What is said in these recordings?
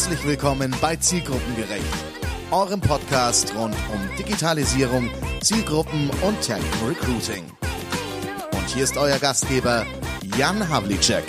Herzlich willkommen bei Zielgruppengerecht, eurem Podcast rund um Digitalisierung, Zielgruppen und Technical Recruiting. Und hier ist euer Gastgeber Jan Havlicek.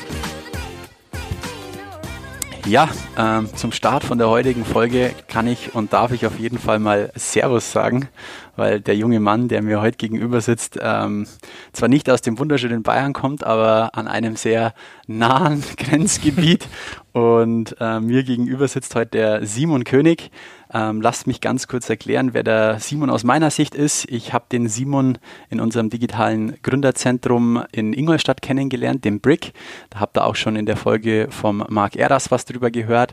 Ja, ähm, zum Start von der heutigen Folge kann ich und darf ich auf jeden Fall mal Servus sagen, weil der junge Mann, der mir heute gegenüber sitzt, ähm, zwar nicht aus dem wunderschönen Bayern kommt, aber an einem sehr nahen Grenzgebiet und äh, mir gegenüber sitzt heute der Simon König. Ähm, lasst mich ganz kurz erklären, wer der Simon aus meiner Sicht ist. Ich habe den Simon in unserem digitalen Gründerzentrum in Ingolstadt kennengelernt, dem Brick. Da habt ihr auch schon in der Folge vom Marc Eras was drüber gehört,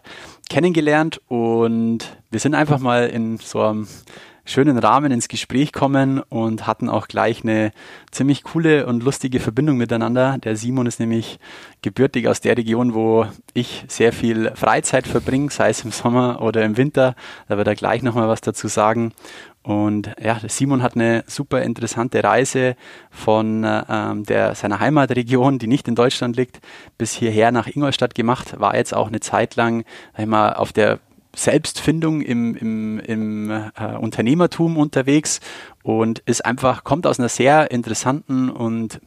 kennengelernt und wir sind einfach mal in so einem schönen Rahmen ins Gespräch kommen und hatten auch gleich eine ziemlich coole und lustige Verbindung miteinander. Der Simon ist nämlich gebürtig aus der Region, wo ich sehr viel Freizeit verbringe, sei es im Sommer oder im Winter. Da wird er gleich nochmal was dazu sagen. Und ja, Simon hat eine super interessante Reise von ähm, der, seiner Heimatregion, die nicht in Deutschland liegt, bis hierher nach Ingolstadt gemacht. War jetzt auch eine Zeit lang sag ich mal, auf der Selbstfindung im, im, im äh, Unternehmertum unterwegs und ist einfach, kommt aus einer sehr interessanten und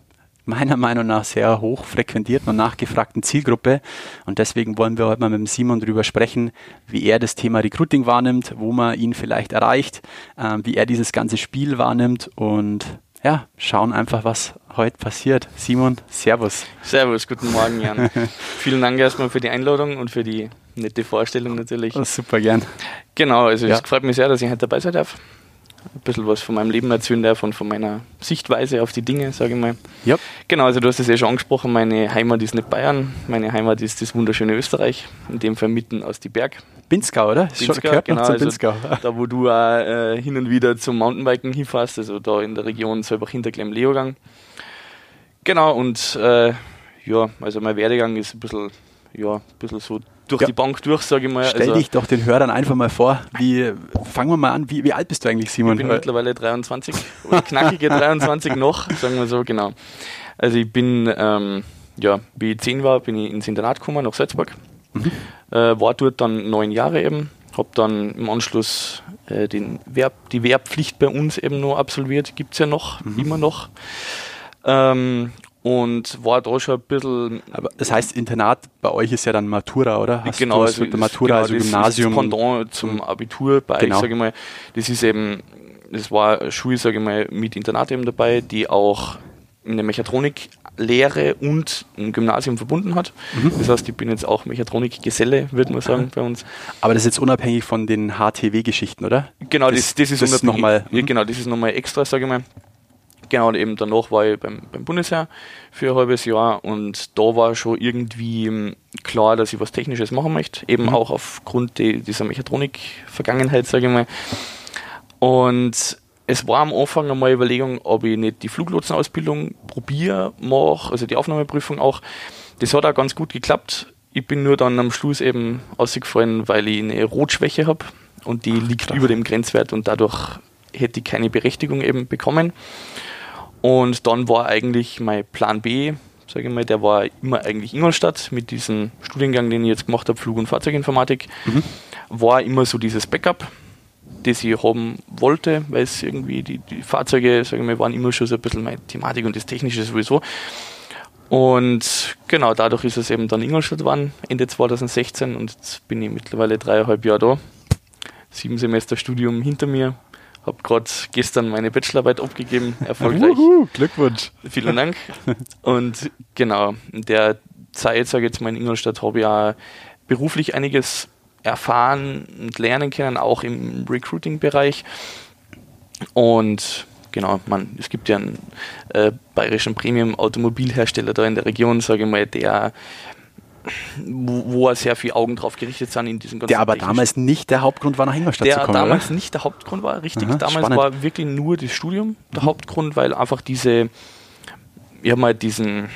meiner Meinung nach sehr hoch frequentierten und nachgefragten Zielgruppe. Und deswegen wollen wir heute mal mit dem Simon darüber sprechen, wie er das Thema Recruiting wahrnimmt, wo man ihn vielleicht erreicht, äh, wie er dieses ganze Spiel wahrnimmt und ja, schauen einfach, was heute passiert. Simon, Servus. Servus, guten Morgen, Jan. Vielen Dank erstmal für die Einladung und für die nette Vorstellung natürlich. Oh, super gern. Genau, also ja. es freut mich sehr, dass ich heute dabei sein darf. Ein bisschen was von meinem Leben erzählen darf und von meiner Sichtweise auf die Dinge, sage ich mal. Ja. Genau, also du hast es ja schon angesprochen, meine Heimat ist nicht Bayern, meine Heimat ist das wunderschöne Österreich, in dem Fall mitten aus die Berg. Pinzgau, oder? Pinzgau, gehört genau, also Da, wo du auch äh, hin und wieder zum Mountainbiken hinfährst, also da in der Region selber hinter Klemm-Leogang. Genau, und äh, ja, also mein Werdegang ist ein bisschen, ja, ein bisschen so durch ja. die Bank durch, sage ich mal. Stell also, dich doch den Hörern einfach mal vor. Wie, fangen wir mal an, wie, wie alt bist du eigentlich, Simon? Ich bin mittlerweile 23, oder knackige 23 noch, sagen wir so, genau. Also ich bin, ähm, ja, wie ich 10 war, bin ich ins Internat gekommen, nach Salzburg. Mhm. Äh, war dort dann neun Jahre eben, habe dann im Anschluss äh, den Verb, die Wehrpflicht bei uns eben noch absolviert, gibt es ja noch, mhm. immer noch. Ähm, und war da schon ein bisschen. Aber das heißt, Internat bei euch ist ja dann Matura, oder? Hast genau, also mit der Matura, genau, also Gymnasium. Das Pendant zum mhm. Abitur bei genau. euch, sage ich mal. Das ist eben, das war eine Schule, sage ich mal, mit Internat eben dabei, die auch eine Mechatroniklehre und ein Gymnasium verbunden hat. Mhm. Das heißt, ich bin jetzt auch Mechatronikgeselle, würde man sagen, bei uns. Aber das ist jetzt unabhängig von den HTW-Geschichten, oder? Genau, das, das, das ist das nochmal. Mhm. genau, das ist nochmal extra, sage ich mal. Genau, und eben danach war ich beim, beim Bundesheer für ein halbes Jahr und da war schon irgendwie ähm, klar, dass ich was Technisches machen möchte, eben mhm. auch aufgrund die, dieser Mechatronik-Vergangenheit, sage ich mal. Und es war am Anfang einmal Überlegung, ob ich nicht die Fluglotsenausbildung probiere, mache, also die Aufnahmeprüfung auch. Das hat auch ganz gut geklappt. Ich bin nur dann am Schluss eben ausgefallen, weil ich eine Rotschwäche habe und die Ach, liegt klar. über dem Grenzwert und dadurch hätte ich keine Berechtigung eben bekommen. Und dann war eigentlich mein Plan B, sage ich mal, der war immer eigentlich Ingolstadt mit diesem Studiengang, den ich jetzt gemacht habe, Flug- und Fahrzeuginformatik, mhm. war immer so dieses Backup, das ich haben wollte, weil es irgendwie die, die Fahrzeuge, sage ich mal, waren immer schon so ein bisschen meine Thematik und das Technische sowieso. Und genau, dadurch ist es eben dann Ingolstadt geworden, Ende 2016 und jetzt bin ich mittlerweile dreieinhalb Jahre da. Sieben Semester Studium hinter mir, habe gerade gestern meine Bachelorarbeit abgegeben, erfolgreich. Uhu, Glückwunsch. Vielen Dank. Und genau, in der Zeit, sage ich jetzt mal in Ingolstadt, habe ich auch beruflich einiges erfahren und lernen können, auch im Recruiting-Bereich. Und genau, man, es gibt ja einen äh, bayerischen Premium-Automobilhersteller da in der Region, sage ich mal, der wo, wo sehr viele Augen drauf gerichtet sind in diesem ganzen Der aber damals nicht der Hauptgrund war, nach Ingolstadt der zu kommen, Der damals oder? nicht der Hauptgrund war, richtig. Aha, damals spannend. war wirklich nur das Studium der mhm. Hauptgrund, weil einfach diese, ich habe mal diesen,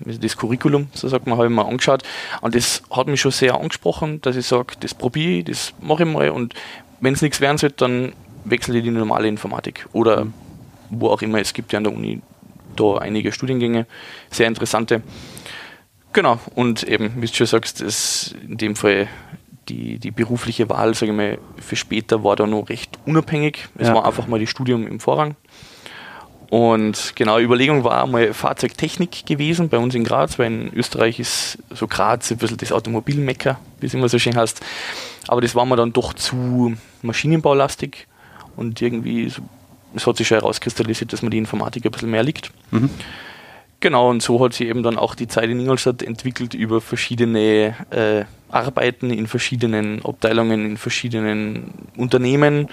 das Curriculum, so sagt man, habe ich mal angeschaut und das hat mich schon sehr angesprochen, dass ich sage, das probiere ich, das mache ich mal und wenn es nichts werden sollte, dann wechsle ich die normale Informatik oder mhm. wo auch immer. Es gibt ja an der Uni da einige Studiengänge, sehr interessante. Genau, und eben, wie du schon sagst, ist in dem Fall die, die berufliche Wahl, sage ich mal, für später war da noch recht unabhängig. Es ja. war einfach mal das Studium im Vorrang. Und genau, Überlegung war mal Fahrzeugtechnik gewesen bei uns in Graz, weil in Österreich ist so Graz ein bisschen das Automobilmecker, wie es immer so schön heißt. Aber das war mir dann doch zu maschinenbaulastig und irgendwie, so, es hat sich schon herauskristallisiert, dass mir die Informatik ein bisschen mehr liegt. Mhm. Genau, und so hat sich eben dann auch die Zeit in Ingolstadt entwickelt über verschiedene äh, Arbeiten in verschiedenen Abteilungen, in verschiedenen Unternehmen.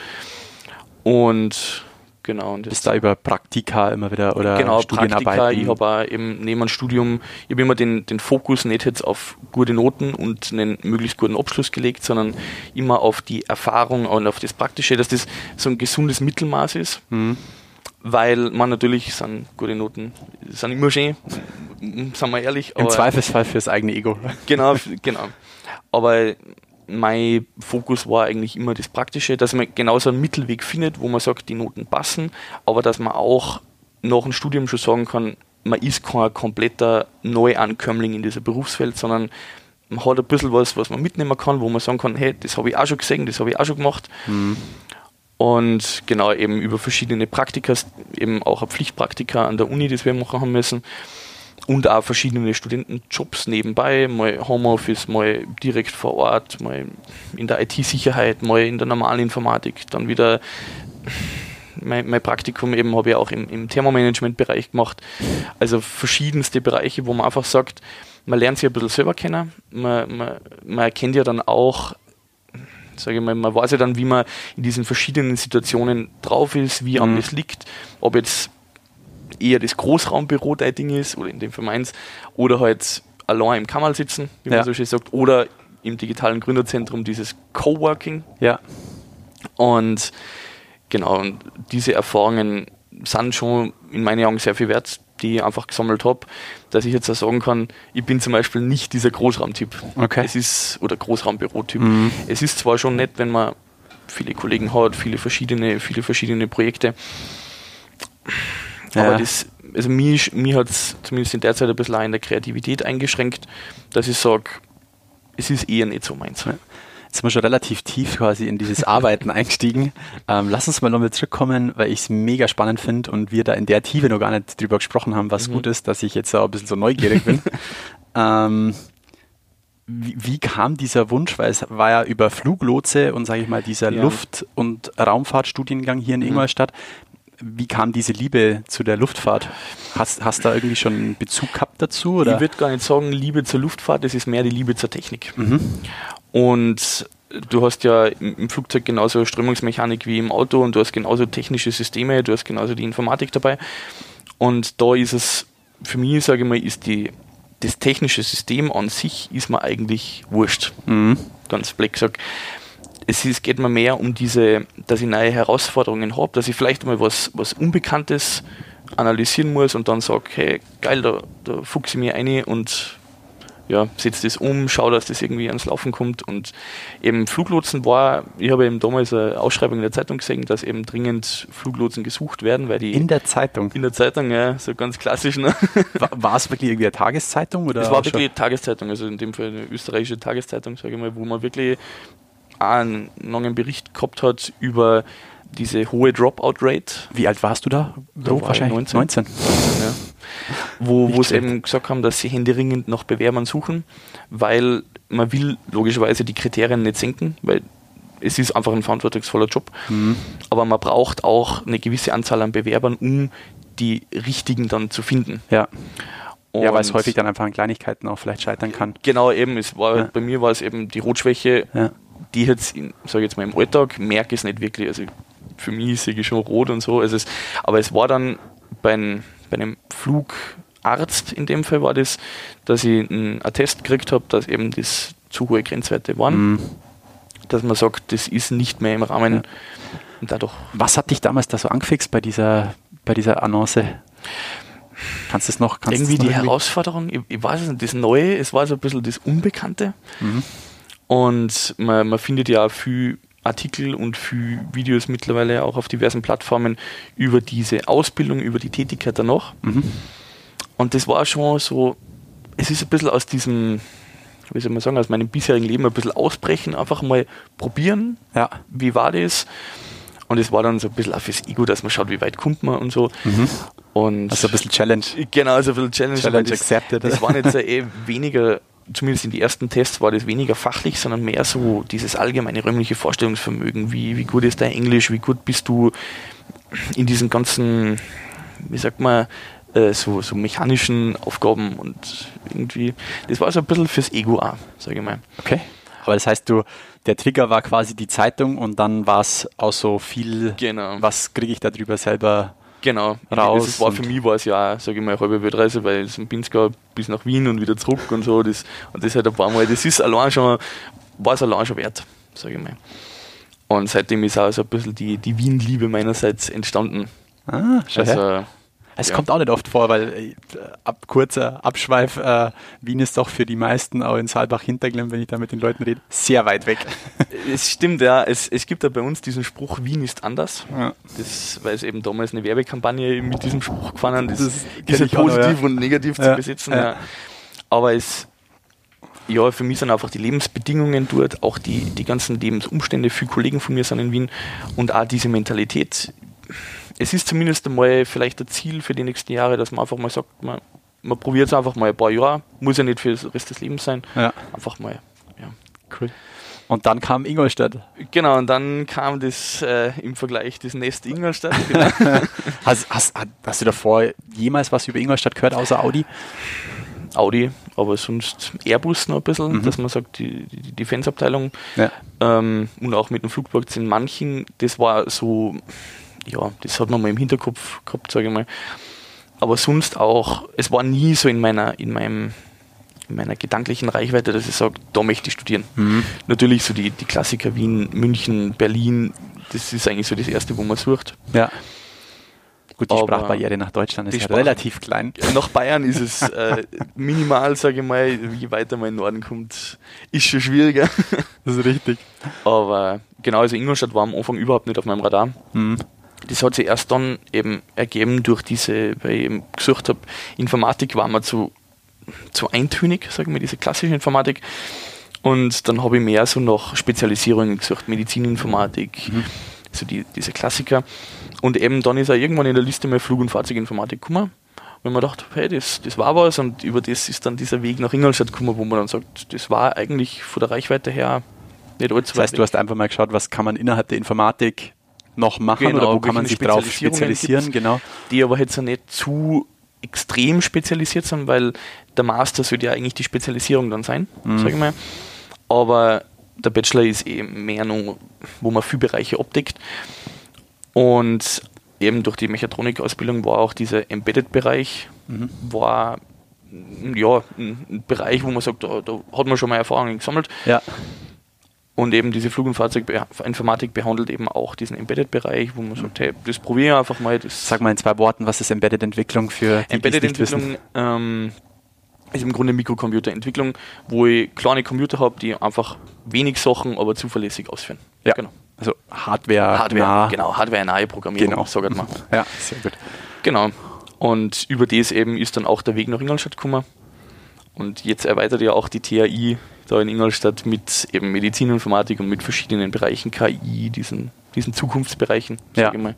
Und Genau. Und Bist da über Praktika immer wieder oder genau, Studienarbeiten? Praktika. Ich habe auch eben neben dem Studium, ich habe immer den, den Fokus nicht jetzt auf gute Noten und einen möglichst guten Abschluss gelegt, sondern immer auf die Erfahrung und auf das Praktische, dass das so ein gesundes Mittelmaß ist. Mhm. Weil man natürlich sind gute Noten, sind immer schön, sind wir ehrlich. Im Zweifelsfall fürs eigene Ego. Genau, genau. Aber mein Fokus war eigentlich immer das Praktische, dass man genauso einen Mittelweg findet, wo man sagt, die Noten passen, aber dass man auch nach dem Studium schon sagen kann, man ist kein kompletter Neuankömmling in dieser Berufswelt, sondern man hat ein bisschen was, was man mitnehmen kann, wo man sagen kann, hey, das habe ich auch schon gesehen, das habe ich auch schon gemacht. Mhm. Und genau eben über verschiedene Praktika, eben auch Pflichtpraktika an der Uni, das wir machen haben müssen. Und auch verschiedene Studentenjobs nebenbei, mal Homeoffice, mal direkt vor Ort, mal in der IT-Sicherheit, mal in der normalen Informatik, dann wieder mein, mein Praktikum eben habe ich auch im, im Thermomanagement-Bereich gemacht. Also verschiedenste Bereiche, wo man einfach sagt, man lernt sich ein bisschen selber kennen, man, man, man erkennt ja dann auch, sage ich mal, man weiß ja dann, wie man in diesen verschiedenen Situationen drauf ist, wie mhm. einem das liegt, ob jetzt eher das Großraumbüro dein Ding ist, oder in dem Fall meins, oder halt allein im Kammerl sitzen, wie ja. man so schön sagt, oder im digitalen Gründerzentrum dieses Coworking. Ja. Und genau, und diese Erfahrungen sind schon in meinen Augen sehr viel wert, die ich einfach gesammelt habe, dass ich jetzt auch sagen kann, ich bin zum Beispiel nicht dieser Großraumtyp. Okay. Es ist, oder Großraumbürotyp. Mhm. Es ist zwar schon nett, wenn man viele Kollegen hat, viele verschiedene, viele verschiedene Projekte. Ja. Aber das, also mich, mich hat es zumindest in der Zeit ein bisschen auch in der Kreativität eingeschränkt, dass ich sage, es ist eher nicht so meins. Ja. Jetzt sind wir schon relativ tief quasi in dieses Arbeiten eingestiegen. Ähm, lass uns mal nochmal zurückkommen, weil ich es mega spannend finde und wir da in der Tiefe noch gar nicht drüber gesprochen haben, was mhm. gut ist, dass ich jetzt auch ein bisschen so neugierig bin. ähm, wie, wie, kam dieser Wunsch? Weil es war ja über Fluglotse und sage ich mal dieser ja. Luft- und Raumfahrtstudiengang hier in mhm. Ingolstadt wie kam diese Liebe zu der Luftfahrt? Hast, hast da irgendwie schon einen Bezug gehabt dazu? Oder? Ich würde gar nicht sagen Liebe zur Luftfahrt, es ist mehr die Liebe zur Technik. Mhm. Und du hast ja im Flugzeug genauso Strömungsmechanik wie im Auto und du hast genauso technische Systeme, du hast genauso die Informatik dabei. Und da ist es, für mich, sage ich mal, ist die, das technische System an sich ist mir eigentlich wurscht. Mhm. Ganz black gesagt es ist, geht mir mehr um diese, dass ich neue Herausforderungen habe, dass ich vielleicht mal was, was Unbekanntes analysieren muss und dann sage, hey, geil, da, da fuchse ich mich ein und ja, setze das um, schaue, dass das irgendwie ans Laufen kommt. Und eben Fluglotsen war, ich habe eben damals eine Ausschreibung in der Zeitung gesehen, dass eben dringend Fluglotsen gesucht werden, weil die. In der Zeitung? In der Zeitung, ja, so ganz klassisch. Ne? War, war es wirklich irgendwie eine Tageszeitung? Oder es war wirklich eine Tageszeitung, also in dem Fall eine österreichische Tageszeitung, sage ich mal, wo man wirklich einen langen Bericht gehabt hat über diese hohe Dropout-Rate. Wie alt warst du da? war wahrscheinlich 19. 19. Ja. Wo, wo sie eben gesagt haben, dass sie händeringend nach Bewerbern suchen, weil man will logischerweise die Kriterien nicht senken, weil es ist einfach ein verantwortungsvoller Job. Mhm. Aber man braucht auch eine gewisse Anzahl an Bewerbern, um die richtigen dann zu finden. Ja. Und ja, weil es häufig dann einfach an Kleinigkeiten auch vielleicht scheitern kann. Genau, eben. Es war, ja. Bei mir war es eben die Rotschwäche. Ja die jetzt, sage jetzt mal im Alltag, merke ich es nicht wirklich. Also für mich sehe ich schon rot und so. Also es, aber es war dann bei, ein, bei einem Flugarzt in dem Fall war das, dass ich einen Attest gekriegt habe, dass eben das zu hohe Grenzwerte waren. Mhm. Dass man sagt, das ist nicht mehr im Rahmen. Ja. Und dadurch Was hat dich damals da so angefixt bei dieser, bei dieser Annonce? Kannst du es noch? Kannst irgendwie noch die irgendwie? Herausforderung, ich, ich, weiß es nicht, das Neue, es war so ein bisschen das Unbekannte. Mhm. Und man, man findet ja auch viel Artikel und viel Videos mittlerweile auch auf diversen Plattformen über diese Ausbildung, über die Tätigkeit danach. Mhm. Und das war schon so, es ist ein bisschen aus diesem wie soll man sagen, aus meinem bisherigen Leben ein bisschen ausbrechen, einfach mal probieren. Ja. Wie war das? Und es war dann so ein bisschen auch fürs Ego, dass man schaut, wie weit kommt man und so. Mhm. Und also ein bisschen Challenge. Genau, so ein bisschen Challenge. Challenge das, accepted. Das waren jetzt eh weniger, zumindest in den ersten Tests war das weniger fachlich, sondern mehr so dieses allgemeine räumliche Vorstellungsvermögen. Wie, wie gut ist dein Englisch? Wie gut bist du in diesen ganzen, wie sagt man, äh, so, so mechanischen Aufgaben und irgendwie, das war so ein bisschen fürs Ego auch, sage ich mal. Okay. Aber das heißt, du, der Trigger war quasi die Zeitung und dann war es auch so viel, genau. was kriege ich darüber selber genau. raus. Das war für mich war es ja, sage ich mal, eine halbe Weltreise, weil es in Pinzgau bis nach Wien und wieder zurück und so. Das, und das halt ein paar Mal, das ist allein schon, war es allein schon wert, sage ich mal. Und seitdem ist auch so ein bisschen die, die Wien-Liebe meinerseits entstanden. Ah, schau also, her. Es ja. kommt auch nicht oft vor, weil äh, ab, kurzer Abschweif, äh, Wien ist doch für die meisten, auch in Saalbach-Hinterglemm, wenn ich da mit den Leuten rede, sehr weit weg. Es stimmt, ja. Es, es gibt ja bei uns diesen Spruch, Wien ist anders. Ja. Das, weil es eben damals eine Werbekampagne mit diesem Spruch gefahren haben, das, das ist positiv noch, und negativ zu besetzen. Aber es, ja, für mich sind einfach die Lebensbedingungen dort, auch die, die ganzen Lebensumstände. Viele Kollegen von mir sind in Wien und auch diese Mentalität es ist zumindest einmal vielleicht ein Ziel für die nächsten Jahre, dass man einfach mal sagt, man, man probiert es einfach mal ein paar Jahre, muss ja nicht für den Rest des Lebens sein. Ja. Einfach mal. Ja. Cool. Und dann kam Ingolstadt. Genau, und dann kam das äh, im Vergleich das Nest Ingolstadt. Genau. hast, hast, hast du davor jemals was über Ingolstadt gehört, außer Audi? Audi, aber sonst Airbus noch ein bisschen, mhm. dass man sagt, die, die Defense-Abteilung ja. ähm, und auch mit dem Flugplatz in Manchen, das war so ja, das hat man mal im Hinterkopf gehabt, sage ich mal. Aber sonst auch, es war nie so in meiner, in meinem, in meiner gedanklichen Reichweite, dass ich sage, da möchte ich studieren. Mhm. Natürlich so die, die Klassiker Wien, München, Berlin, das ist eigentlich so das Erste, wo man sucht. Ja. Gut, die Aber Sprachbarriere nach Deutschland ist ja Sprach relativ klein. Nach Bayern ist es äh, minimal, sage ich mal. Je weiter man in den Norden kommt, ist schon schwieriger. Das ist richtig. Aber genau, also Ingolstadt war am Anfang überhaupt nicht auf meinem Radar. Mhm das hat sich erst dann eben ergeben durch diese, weil ich eben gesucht habe, Informatik war mir zu, zu eintönig, sagen wir, diese klassische Informatik. Und dann habe ich mehr so nach Spezialisierungen gesucht, Medizininformatik, mhm. so die, diese Klassiker. Und eben dann ist er irgendwann in der Liste mal Flug- und Fahrzeuginformatik gekommen. Und man dachte, hey, das, das war was. Und über das ist dann dieser Weg nach Ingolstadt gekommen, wo man dann sagt, das war eigentlich von der Reichweite her nicht allzu Das heißt, du hast einfach mal geschaut, was kann man innerhalb der Informatik noch machen genau, oder wo kann man sich drauf spezialisieren? Genau. Die aber jetzt nicht zu extrem spezialisiert sind, weil der Master sollte ja eigentlich die Spezialisierung dann sein, mhm. sage ich mal. Aber der Bachelor ist eben mehr noch, wo man viele Bereiche abdeckt. Und eben durch die Mechatronik-Ausbildung war auch dieser Embedded-Bereich, mhm. war ja, ein Bereich, wo man sagt, da, da, hat man schon mal Erfahrungen gesammelt. Ja. Und eben diese Flug- und Fahrzeuginformatik behandelt eben auch diesen Embedded-Bereich, wo man sagt, hey, das probiere ich einfach mal. Sag mal in zwei Worten, was ist Embedded-Entwicklung für die, Embedded-Entwicklung ähm, ist im Grunde Mikrocomputerentwicklung, wo ich kleine Computer habe, die einfach wenig Sachen, aber zuverlässig ausführen. Ja, genau. Also Hardware, Hardware nah. genau, Hardware-nahe Programmierung, genau. sagt man. Ja, sehr gut. Genau. Und über das eben ist dann auch der Weg nach Ingolstadt gekommen. Und jetzt erweitert ja auch die TAI da in Ingolstadt mit eben Medizininformatik und mit verschiedenen Bereichen, KI, diesen, diesen Zukunftsbereichen, ja. ich mal.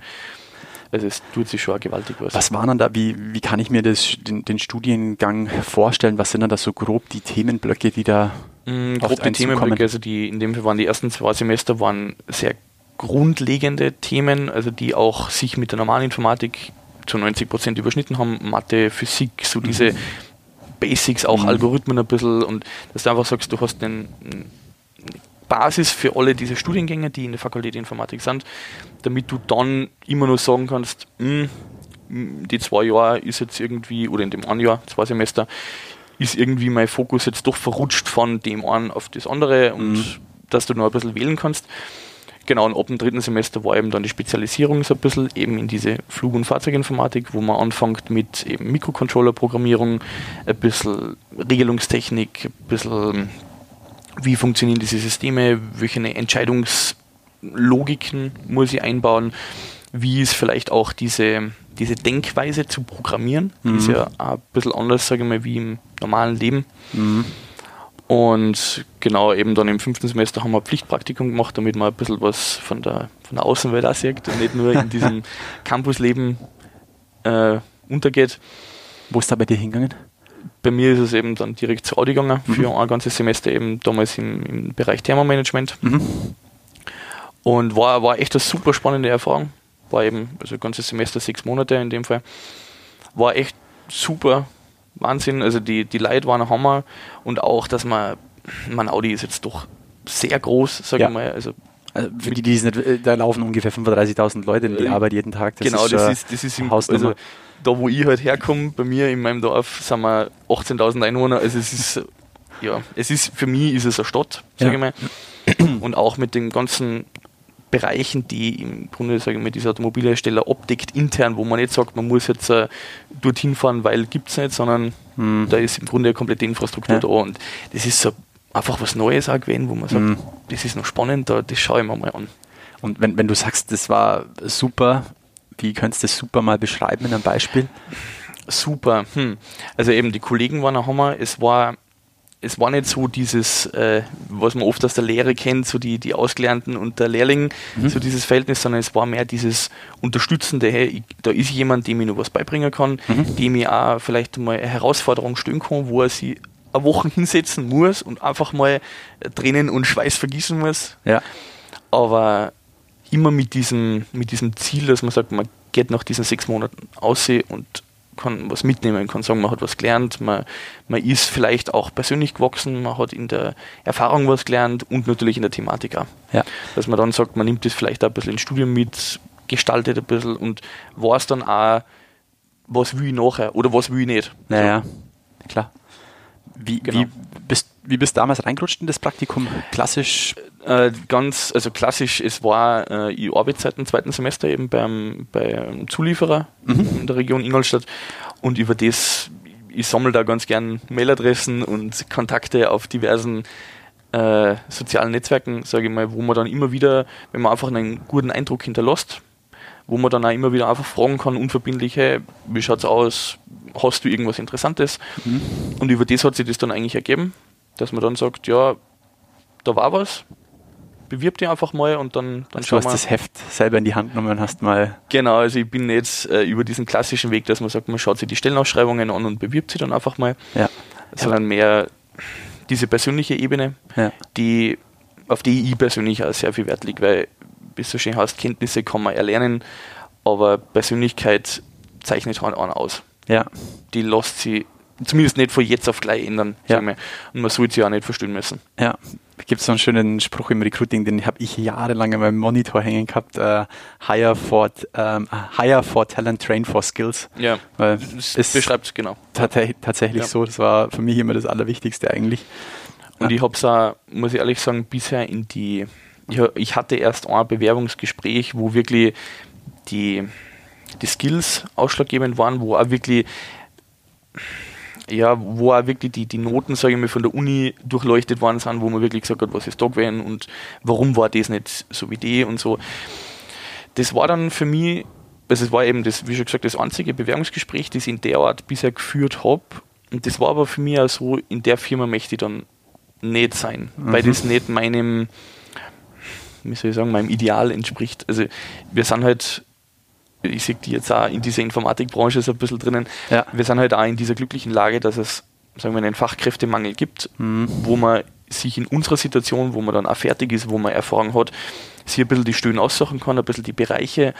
Also es tut sich schon gewaltig was. Was waren dann da, wie, wie kann ich mir das, den, den Studiengang vorstellen? Was sind dann da so grob die Themenblöcke, die da mm, Grob die Themenblöcke, also die, in dem Fall waren die ersten zwei Semester waren sehr grundlegende Themen, also die auch sich mit der normalen Informatik zu 90 Prozent überschnitten haben. Mathe, Physik, so diese mhm. Basics, auch mhm. Algorithmen ein bisschen und dass du einfach sagst, du hast eine Basis für alle diese Studiengänge, die in der Fakultät Informatik sind, damit du dann immer nur sagen kannst, mh, hm, die zwei Jahre ist jetzt irgendwie, oder in dem einen Jahr, zwei Semester, ist irgendwie mein Fokus jetzt doch verrutscht von dem einen auf das andere und mhm. dass du noch ein bisschen wählen kannst. Genau, und ab dem dritten Semester war eben dann die Spezialisierung so ein bisschen eben in diese Flug- und Fahrzeuginformatik, wo man anfängt mit eben Mikrocontroller-Programmierung, ein bisschen Regelungstechnik, ein bisschen wie funktionieren diese Systeme, welche Entscheidungslogiken muss ich einbauen, wie ist vielleicht auch diese, diese Denkweise zu programmieren, mhm. ist ja auch ein bisschen anders, sage ich mal, wie im normalen Leben. Mhm. Und genau, eben dann im fünften Semester haben wir Pflichtpraktikum gemacht, damit man ein bisschen was von der, von der Außenwelt auch sieht und nicht nur in diesem Campusleben äh, untergeht. Wo ist da bei dir hingegangen? Bei mir ist es eben dann direkt zu Audi gegangen, mhm. für ein ganzes Semester eben damals im, im Bereich Thermomanagement. Mhm. Und war, war echt eine super spannende Erfahrung. War eben, also ein ganzes Semester, sechs Monate in dem Fall. War echt super, Wahnsinn. Also die, die Leute waren ein Hammer und auch, dass man, mein Audi ist jetzt doch sehr groß, sag ja. ich mal. Also also für die, die es nicht, äh, da laufen ungefähr 35.000 Leute in die Arbeit jeden Tag. Das genau, ist das, ist, das ist im, also da, wo ich halt herkomme, bei mir in meinem Dorf sind wir 18.000 Einwohner. Also es ist, ja, es ist, für mich ist es eine Stadt, sage ja. ich mal. Und auch mit den ganzen Bereichen, die im Grunde, sage ich mal, dieser Automobilhersteller abdeckt intern, wo man nicht sagt, man muss jetzt äh, dorthin fahren, weil gibt es nicht, sondern hm. da ist im Grunde eine komplette Infrastruktur ja. da und das ist so einfach was Neues auch gewesen, wo man sagt, hm. das ist noch spannend, da, das schaue ich mir mal an. Und wenn, wenn du sagst, das war super, wie könntest du das super mal beschreiben in einem Beispiel? Super. Hm. Also eben die Kollegen waren ein Hammer. Es war es war nicht so dieses, äh, was man oft aus der Lehre kennt, so die, die Ausgelernten und der Lehrling, mhm. so dieses Verhältnis, sondern es war mehr dieses Unterstützende, hey, da ist jemand, dem ich noch was beibringen kann, mhm. dem ich auch vielleicht mal eine Herausforderung stellen kann, wo er sich eine Woche hinsetzen muss und einfach mal Tränen und Schweiß vergießen muss. Ja. Aber immer mit diesem, mit diesem Ziel, dass man sagt, man geht nach diesen sechs Monaten aussehen und kann was mitnehmen, kann sagen, man hat was gelernt, man, man ist vielleicht auch persönlich gewachsen, man hat in der Erfahrung was gelernt und natürlich in der Thematik auch. Ja. Dass man dann sagt, man nimmt das vielleicht auch ein bisschen ins Studium mit, gestaltet ein bisschen und weiß dann auch, was will ich nachher oder was will ich nicht. Naja, so. klar. Wie, genau. wie, bist, wie bist du damals reingerutscht in das Praktikum? Klassisch? Äh, ganz, also klassisch, es war, äh, ich arbeite seit dem zweiten Semester eben beim, beim Zulieferer mhm. in der Region Ingolstadt und über das, ich sammle da ganz gern Mailadressen und Kontakte auf diversen äh, sozialen Netzwerken, sage ich mal, wo man dann immer wieder, wenn man einfach einen guten Eindruck hinterlässt, wo man dann auch immer wieder einfach fragen kann, unverbindlich, hey, wie schaut's aus, hast du irgendwas Interessantes? Mhm. Und über das hat sich das dann eigentlich ergeben, dass man dann sagt, ja, da war was, bewirb dich einfach mal und dann, dann also Du hast das Heft selber in die Hand genommen und hast mal. Genau, also ich bin jetzt äh, über diesen klassischen Weg, dass man sagt, man schaut sich die Stellenausschreibungen an und bewirbt sie dann einfach mal. Ja. Sondern mehr diese persönliche Ebene, ja. die, auf die ich persönlich auch sehr viel Wert lege, weil, wie so schön heißt, Kenntnisse kann man erlernen, aber Persönlichkeit zeichnet halt einen aus. Ja. Die lässt sie zumindest nicht von jetzt auf gleich ändern. Ja. Und man sollte sie auch nicht verstehen müssen. Ja. Gibt es so einen schönen Spruch im Recruiting, den habe ich jahrelang in meinem Monitor hängen gehabt. Äh, hire, for, ähm, hire for talent, train for skills. Ja, Weil das beschreibt es genau. tatsächlich ja. so. Das war für mich immer das Allerwichtigste eigentlich. Und ja. ich habe es auch, muss ich ehrlich sagen, bisher in die, ich, ich hatte erst ein Bewerbungsgespräch, wo wirklich die die Skills ausschlaggebend waren, wo auch wirklich ja, wo auch wirklich die, die Noten, sage ich mal, von der Uni durchleuchtet worden sind, wo man wirklich gesagt hat, was ist da gewesen und warum war das nicht so wie die und so. Das war dann für mich, also es war eben das, wie schon gesagt, das einzige Bewerbungsgespräch, das ich in der Art bisher geführt habe. Und das war aber für mich auch so, in der Firma möchte ich dann nicht sein, mhm. weil das nicht meinem, wie soll ich sagen, meinem Ideal entspricht. Also wir sind halt ich sehe die jetzt auch in dieser Informatikbranche so ein bisschen drinnen. Ja. Wir sind halt auch in dieser glücklichen Lage, dass es, sagen wir, einen Fachkräftemangel gibt, mhm. wo man sich in unserer Situation, wo man dann auch fertig ist, wo man Erfahrung hat, sich ein bisschen die Stellen aussuchen kann, ein bisschen die Bereiche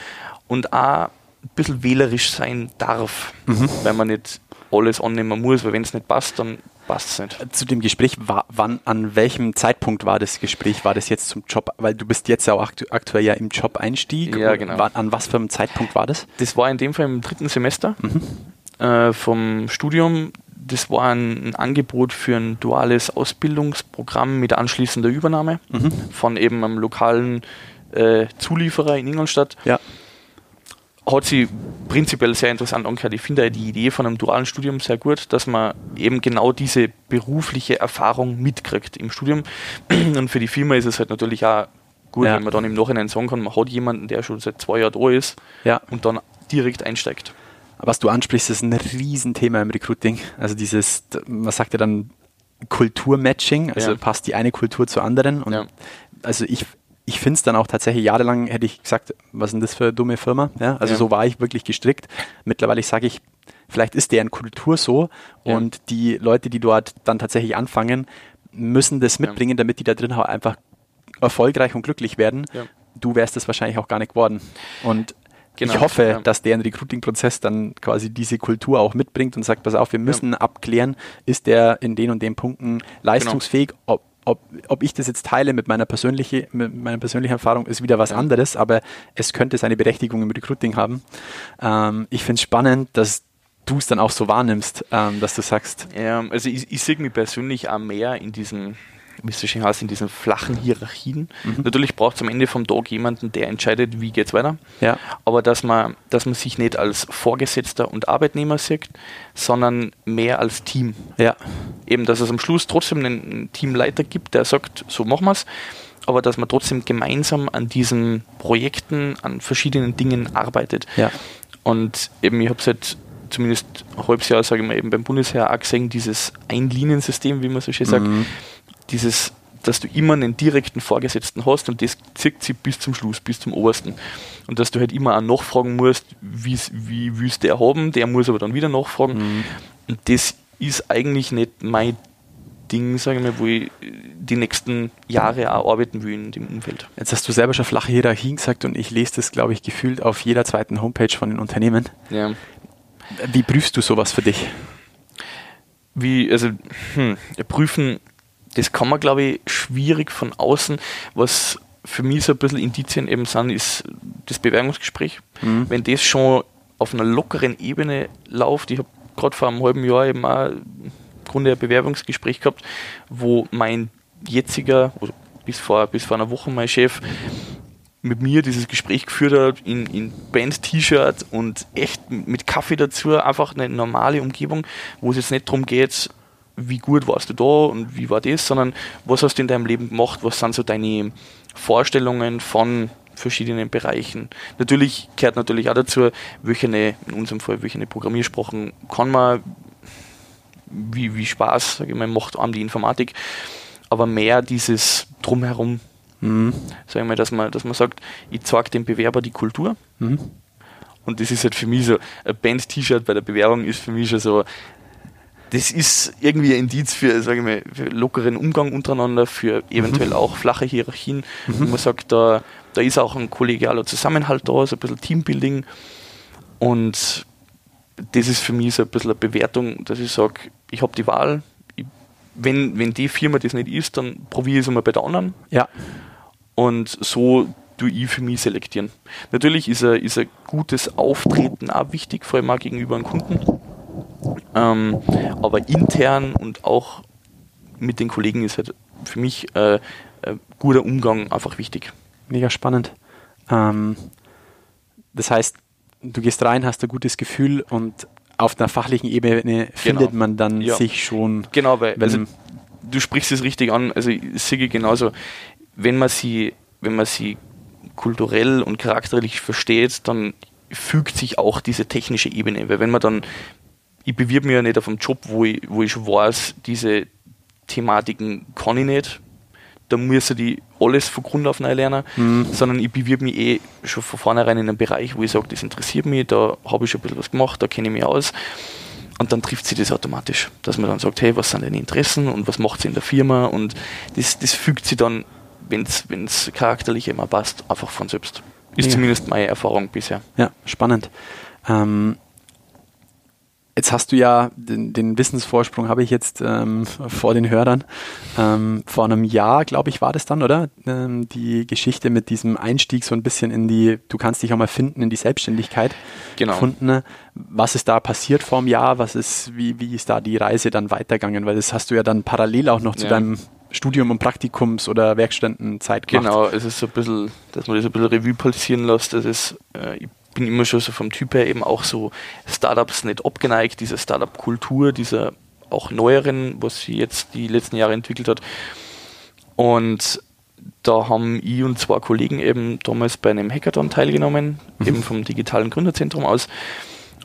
und auch ein bisschen wählerisch sein darf, mhm. weil man nicht alles annehmen muss, weil wenn es nicht passt, dann passt nicht. Zu dem Gespräch, wann, an welchem Zeitpunkt war das Gespräch? War das jetzt zum Job? Weil du bist jetzt ja auch aktu aktuell ja im Job-Einstieg. Ja, genau. War, an was für einem Zeitpunkt war das? Das war in dem Fall im dritten Semester mhm. äh, vom Studium. Das war ein, ein, Angebot für ein duales Ausbildungsprogramm mit anschließender Übernahme mhm. von eben einem lokalen äh, Zulieferer in Ingolstadt. Ja hat sie prinzipiell sehr interessant angehört. Ich finde die Idee von einem dualen Studium sehr gut, dass man eben genau diese berufliche Erfahrung mitkriegt im Studium. Und für die Firma ist es halt natürlich auch gut, ja. wenn man dann im Nachhinein sagen kann, man hat jemanden, der schon seit zwei Jahren da ist ja. und dann direkt einsteigt. Was du ansprichst, ist ein Riesenthema im Recruiting. Also dieses, man sagt ja dann Kulturmatching, also ja. passt die eine Kultur zur anderen. Und also ich, ich finde es dann auch tatsächlich, jahrelang hätte ich gesagt, was ist denn das für eine dumme Firma? Ja, also ja. so war ich wirklich gestrickt. Mittlerweile sage ich, vielleicht ist deren Kultur so und die Leute, die dort dann tatsächlich anfangen, müssen das mitbringen, damit die da drin einfach erfolgreich und glücklich werden. Du wärst es wahrscheinlich auch gar nicht geworden. Und Genau, ich hoffe, ja. dass deren Recruiting-Prozess dann quasi diese Kultur auch mitbringt und sagt, pass auf, wir müssen ja. abklären, ist der in den und den Punkten leistungsfähig, genau. ob, ob, ob ich das jetzt teile mit meiner, persönliche, mit meiner persönlichen Erfahrung, ist wieder was anderes, aber es könnte seine Berechtigung im Recruiting haben. Ähm, ich finde es spannend, dass du es dann auch so wahrnimmst, ähm, dass du sagst. Ja, also ich, ich sehe mich persönlich auch mehr in diesem wie es so schön heißt, in diesen flachen Hierarchien. Mhm. Natürlich braucht es am Ende vom Tag jemanden, der entscheidet, wie geht es weiter. Ja. Aber dass man, dass man sich nicht als Vorgesetzter und Arbeitnehmer sieht, sondern mehr als Team. Ja. Eben, dass es am Schluss trotzdem einen Teamleiter gibt, der sagt, so machen wir es, aber dass man trotzdem gemeinsam an diesen Projekten, an verschiedenen Dingen arbeitet. Ja. Und eben, ich habe seit zumindest ein halbes Jahr, sage ich mal, eben beim Bundesheer auch gesehen, dieses Einliniensystem, wie man so schön sagt, mhm dieses, dass du immer einen direkten Vorgesetzten hast und das zieht sich bis zum Schluss, bis zum Obersten. Und dass du halt immer auch nachfragen musst, wie willst der haben, der muss aber dann wieder nachfragen. Mhm. Und das ist eigentlich nicht mein Ding, sage ich mal, wo ich die nächsten Jahre auch arbeiten will in dem Umfeld. Jetzt hast du selber schon flache Hierarchien gesagt und ich lese das, glaube ich, gefühlt auf jeder zweiten Homepage von den Unternehmen. Ja. Wie prüfst du sowas für dich? Wie, also, hm, prüfen das kann man, glaube ich, schwierig von außen. Was für mich so ein bisschen Indizien eben sind, ist das Bewerbungsgespräch. Mhm. Wenn das schon auf einer lockeren Ebene läuft, ich habe gerade vor einem halben Jahr eben auch im Grunde ein Bewerbungsgespräch gehabt, wo mein jetziger, oder bis vor, bis vor einer Woche mein Chef, mit mir dieses Gespräch geführt hat, in, in Band-T-Shirt und echt mit Kaffee dazu, einfach eine normale Umgebung, wo es jetzt nicht darum geht, wie gut warst du da und wie war das, sondern was hast du in deinem Leben gemacht, was sind so deine Vorstellungen von verschiedenen Bereichen. Natürlich gehört natürlich auch dazu, welche, in unserem Fall, welche Programmiersprachen kann man, wie, wie Spaß, sage ich mal, macht einem die Informatik, aber mehr dieses Drumherum, mhm. sage ich mal, dass man, dass man sagt, ich zeige dem Bewerber die Kultur. Mhm. Und das ist halt für mich so, ein Band-T-Shirt bei der Bewerbung ist für mich schon so, das ist irgendwie ein Indiz für, sage ich mal, für lockeren Umgang untereinander, für eventuell mhm. auch flache Hierarchien. Mhm. Und man sagt, da, da ist auch ein kollegialer Zusammenhalt da, so ein bisschen Teambuilding. Und das ist für mich so ein bisschen eine Bewertung, dass ich sage, ich habe die Wahl. Ich, wenn, wenn die Firma das nicht ist, dann probiere ich es einmal bei der anderen. Ja. Und so tue ich für mich selektieren. Natürlich ist ein, ist ein gutes Auftreten auch wichtig, vor allem auch gegenüber einem Kunden. Ähm, aber intern und auch mit den Kollegen ist halt für mich äh, äh, guter Umgang einfach wichtig. Mega spannend. Ähm, das heißt, du gehst rein, hast ein gutes Gefühl und auf einer fachlichen Ebene findet genau. man dann ja. sich schon. Genau, weil also, du sprichst es richtig an. Also ich sehe genauso, wenn man sie, wenn man sie kulturell und charakterlich versteht, dann fügt sich auch diese technische Ebene. Weil wenn man dann ich bewirbe mich ja nicht auf einen Job, wo ich, wo ich schon weiß, diese Thematiken kann ich nicht. Da muss ich die alles von Grund auf neu lernen, mhm. sondern ich bewirbe mich eh schon von vornherein in einem Bereich, wo ich sage, das interessiert mich, da habe ich schon ein bisschen was gemacht, da kenne ich mich aus. Und dann trifft sich das automatisch, dass man dann sagt, hey, was sind deine Interessen und was macht sie in der Firma und das, das fügt sich dann, wenn es charakterlich immer passt, einfach von selbst. Ist ja. zumindest meine Erfahrung bisher. Ja, spannend. Ähm, Jetzt hast du ja den, den Wissensvorsprung, habe ich jetzt ähm, vor den Hörern. Ähm, vor einem Jahr, glaube ich, war das dann, oder? Ähm, die Geschichte mit diesem Einstieg so ein bisschen in die, du kannst dich auch mal finden, in die Selbstständigkeit genau. gefunden. Was ist da passiert vor einem Jahr? Was ist, wie, wie ist da die Reise dann weitergegangen? Weil das hast du ja dann parallel auch noch zu ja. deinem Studium und Praktikums- oder Werkstättenzeit gemacht. Genau, es ist so ein bisschen, dass man das ein bisschen Revue passieren lässt. Das ist, äh, ich bin immer schon so vom Typ her eben auch so Startups nicht abgeneigt, diese Startup-Kultur, dieser auch neueren, was sie jetzt die letzten Jahre entwickelt hat. Und da haben ich und zwei Kollegen eben damals bei einem Hackathon teilgenommen, mhm. eben vom digitalen Gründerzentrum aus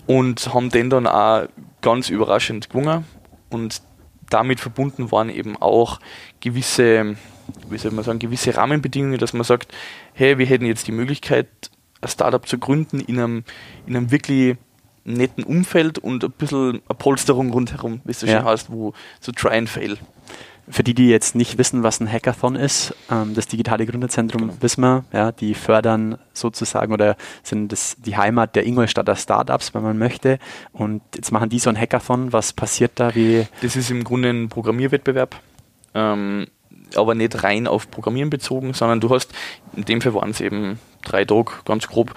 und haben den dann auch ganz überraschend gewonnen. Und damit verbunden waren eben auch gewisse, wie soll man sagen, gewisse Rahmenbedingungen, dass man sagt, hey, wir hätten jetzt die Möglichkeit, ein Startup zu gründen in einem, in einem wirklich netten Umfeld und ein bisschen eine Polsterung rundherum, wie es so schön heißt, wo so Try and Fail. Für die, die jetzt nicht wissen, was ein Hackathon ist, ähm, das digitale Gründerzentrum genau. wissen wir, ja, die fördern sozusagen oder sind das die Heimat der Ingolstadter Startups, wenn man möchte. Und jetzt machen die so ein Hackathon. Was passiert da? Wie das ist im Grunde ein Programmierwettbewerb. Ähm, aber nicht rein auf Programmieren bezogen, sondern du hast, in dem Fall waren es eben drei Tage, ganz grob,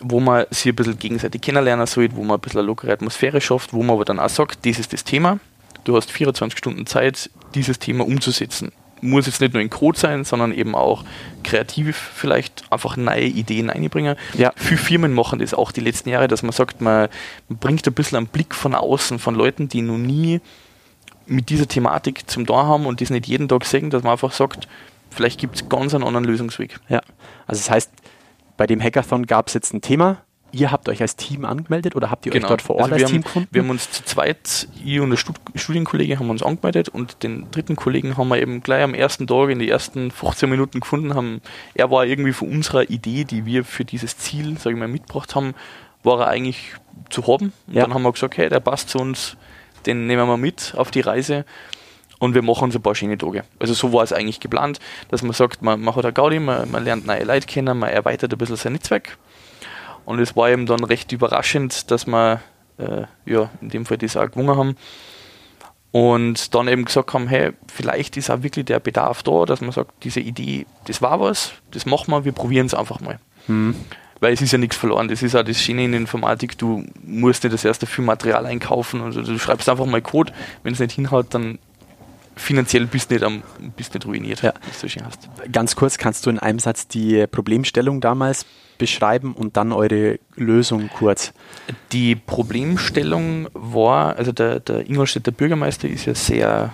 wo man sich ein bisschen gegenseitig kennenlernen sollte, wo man ein bisschen eine lockere Atmosphäre schafft, wo man aber dann auch sagt, das ist das Thema, du hast 24 Stunden Zeit, dieses Thema umzusetzen. Muss jetzt nicht nur in Code sein, sondern eben auch kreativ vielleicht einfach neue Ideen einbringen. Ja. Viele Firmen machen das auch die letzten Jahre, dass man sagt, man, man bringt ein bisschen einen Blick von außen von Leuten, die noch nie mit dieser Thematik zum da haben und das nicht jeden Tag sehen, dass man einfach sagt, vielleicht gibt es ganz einen anderen Lösungsweg. Ja, also das heißt, bei dem Hackathon gab es jetzt ein Thema, ihr habt euch als Team angemeldet oder habt ihr genau. euch dort vor Ort also als Team gefunden? Wir haben uns zu zweit, ich und der Stud Studienkollege haben uns angemeldet und den dritten Kollegen haben wir eben gleich am ersten Tag in die ersten 15 Minuten gefunden. Haben, er war irgendwie von unserer Idee, die wir für dieses Ziel, sage ich mal, mitgebracht haben, war er eigentlich zu haben. Und ja. dann haben wir gesagt, hey, der passt zu uns, den nehmen wir mit auf die Reise und wir machen uns ein paar schöne Tage. Also so war es eigentlich geplant, dass man sagt, man macht eine Gaudi, man, man lernt neue Leute kennen, man erweitert ein bisschen sein Netzwerk. Und es war eben dann recht überraschend, dass wir äh, ja, in dem Fall das auch gewonnen haben. Und dann eben gesagt haben, hey, vielleicht ist auch wirklich der Bedarf da, dass man sagt, diese Idee, das war was, das machen wir, wir probieren es einfach mal. Mhm weil es ist ja nichts verloren. Das ist auch das Schöne in der Informatik, du musst nicht das erste viel Material einkaufen. Also du schreibst einfach mal Code, wenn es nicht hinhaut, dann finanziell bist du nicht, am, bist nicht ruiniert, ja. so schön hast. Ganz kurz, kannst du in einem Satz die Problemstellung damals beschreiben und dann eure Lösung kurz? Die Problemstellung war, also der, der Ingolstädter Bürgermeister ist ja sehr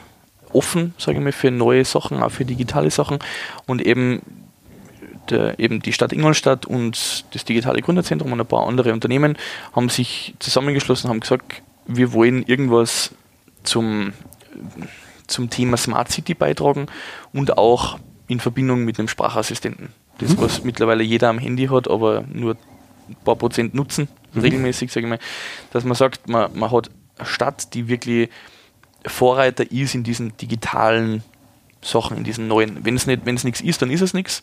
offen, sage ich mal, für neue Sachen, auch für digitale Sachen und eben der, eben die Stadt Ingolstadt und das digitale Gründerzentrum und ein paar andere Unternehmen haben sich zusammengeschlossen, haben gesagt, wir wollen irgendwas zum, zum Thema Smart City beitragen und auch in Verbindung mit einem Sprachassistenten. Das, mhm. was mittlerweile jeder am Handy hat, aber nur ein paar Prozent nutzen, mhm. regelmäßig, sage ich mal, dass man sagt, man, man hat eine Stadt, die wirklich Vorreiter ist in diesen digitalen Sachen, in diesen neuen. Wenn es nichts ist, dann ist es nichts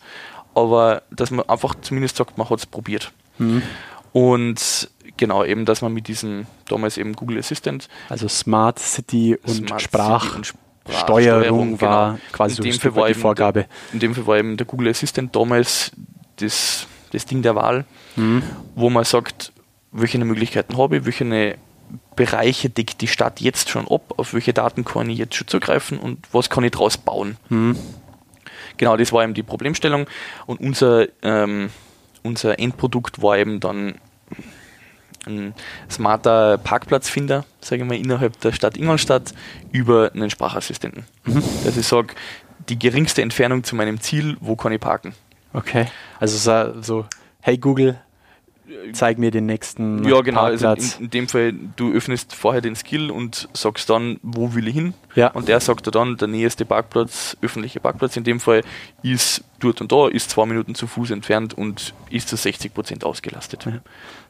aber dass man einfach zumindest sagt, man hat es probiert. Mhm. Und genau, eben, dass man mit diesem damals eben Google Assistant. Also Smart City und Smart Sprach. City und Sprachsteuerung war genau. quasi in so war die Vorgabe. Der, in dem Fall war eben der Google Assistant damals das, das Ding der Wahl, mhm. wo man sagt, welche Möglichkeiten habe ich, welche Bereiche deckt die Stadt jetzt schon ab, auf welche Daten kann ich jetzt schon zugreifen und was kann ich daraus bauen. Mhm. Genau, das war eben die Problemstellung und unser, ähm, unser Endprodukt war eben dann ein smarter Parkplatzfinder, sage ich mal, innerhalb der Stadt Ingolstadt über einen Sprachassistenten. Mhm. Dass ich sage, die geringste Entfernung zu meinem Ziel, wo kann ich parken? Okay, also so, hey Google, zeig mir den nächsten Ja, genau. Also in, in, dem Fall, du öffnest vorher den Skill und sagst dann, wo will ich hin? Ja. Und der sagt dir dann, der nächste Parkplatz, öffentliche Parkplatz in dem Fall, ist dort und da, ist zwei Minuten zu Fuß entfernt und ist zu 60 Prozent ausgelastet. Ja.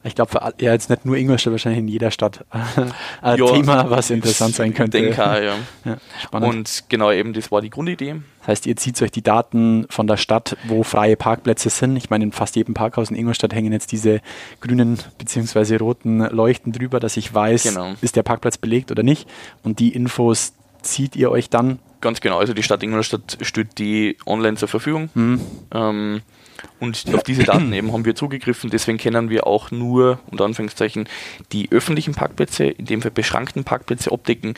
Ich glaube, ja, jetzt nicht nur Ingolstadt, wahrscheinlich in jeder Stadt ein ja, Thema, was interessant sein könnte. Denke ja. ja. Spannend. Und genau eben, das war die Grundidee. Das heißt, ihr zieht euch die Daten von der Stadt, wo freie Parkplätze sind. Ich meine, in fast jedem Parkhaus in Ingolstadt hängen jetzt diese grünen bzw. roten Leuchten drüber, dass ich weiß, genau. ist der Parkplatz belegt oder nicht. Und die Infos zieht ihr euch dann? Ganz genau. Also die Stadt Ingolstadt stellt die online zur Verfügung. Mhm. Ähm, und auf diese Daten eben haben wir zugegriffen, deswegen kennen wir auch nur, unter Anführungszeichen, die öffentlichen Parkplätze, in dem Fall beschrankten Parkplätze abdecken,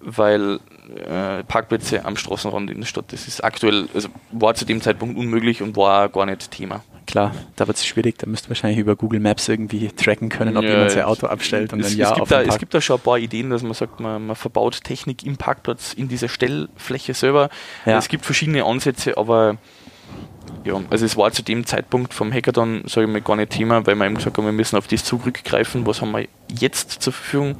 weil äh, Parkplätze am Straßenrand in der Stadt, das ist aktuell, also war zu dem Zeitpunkt unmöglich und war gar nicht Thema. Klar, da wird es schwierig, da müsst ihr wahrscheinlich über Google Maps irgendwie tracken können, ob ja, jemand sein Auto abstellt und es, dann ja es gibt, da, es gibt da schon ein paar Ideen, dass man sagt, man, man verbaut Technik im Parkplatz in dieser Stellfläche selber. Ja. Es gibt verschiedene Ansätze, aber ja, also es war zu dem Zeitpunkt vom Hackathon, sage ich mal, gar nicht Thema, weil wir eben gesagt haben, wir müssen auf das zurückgreifen, was haben wir jetzt zur Verfügung.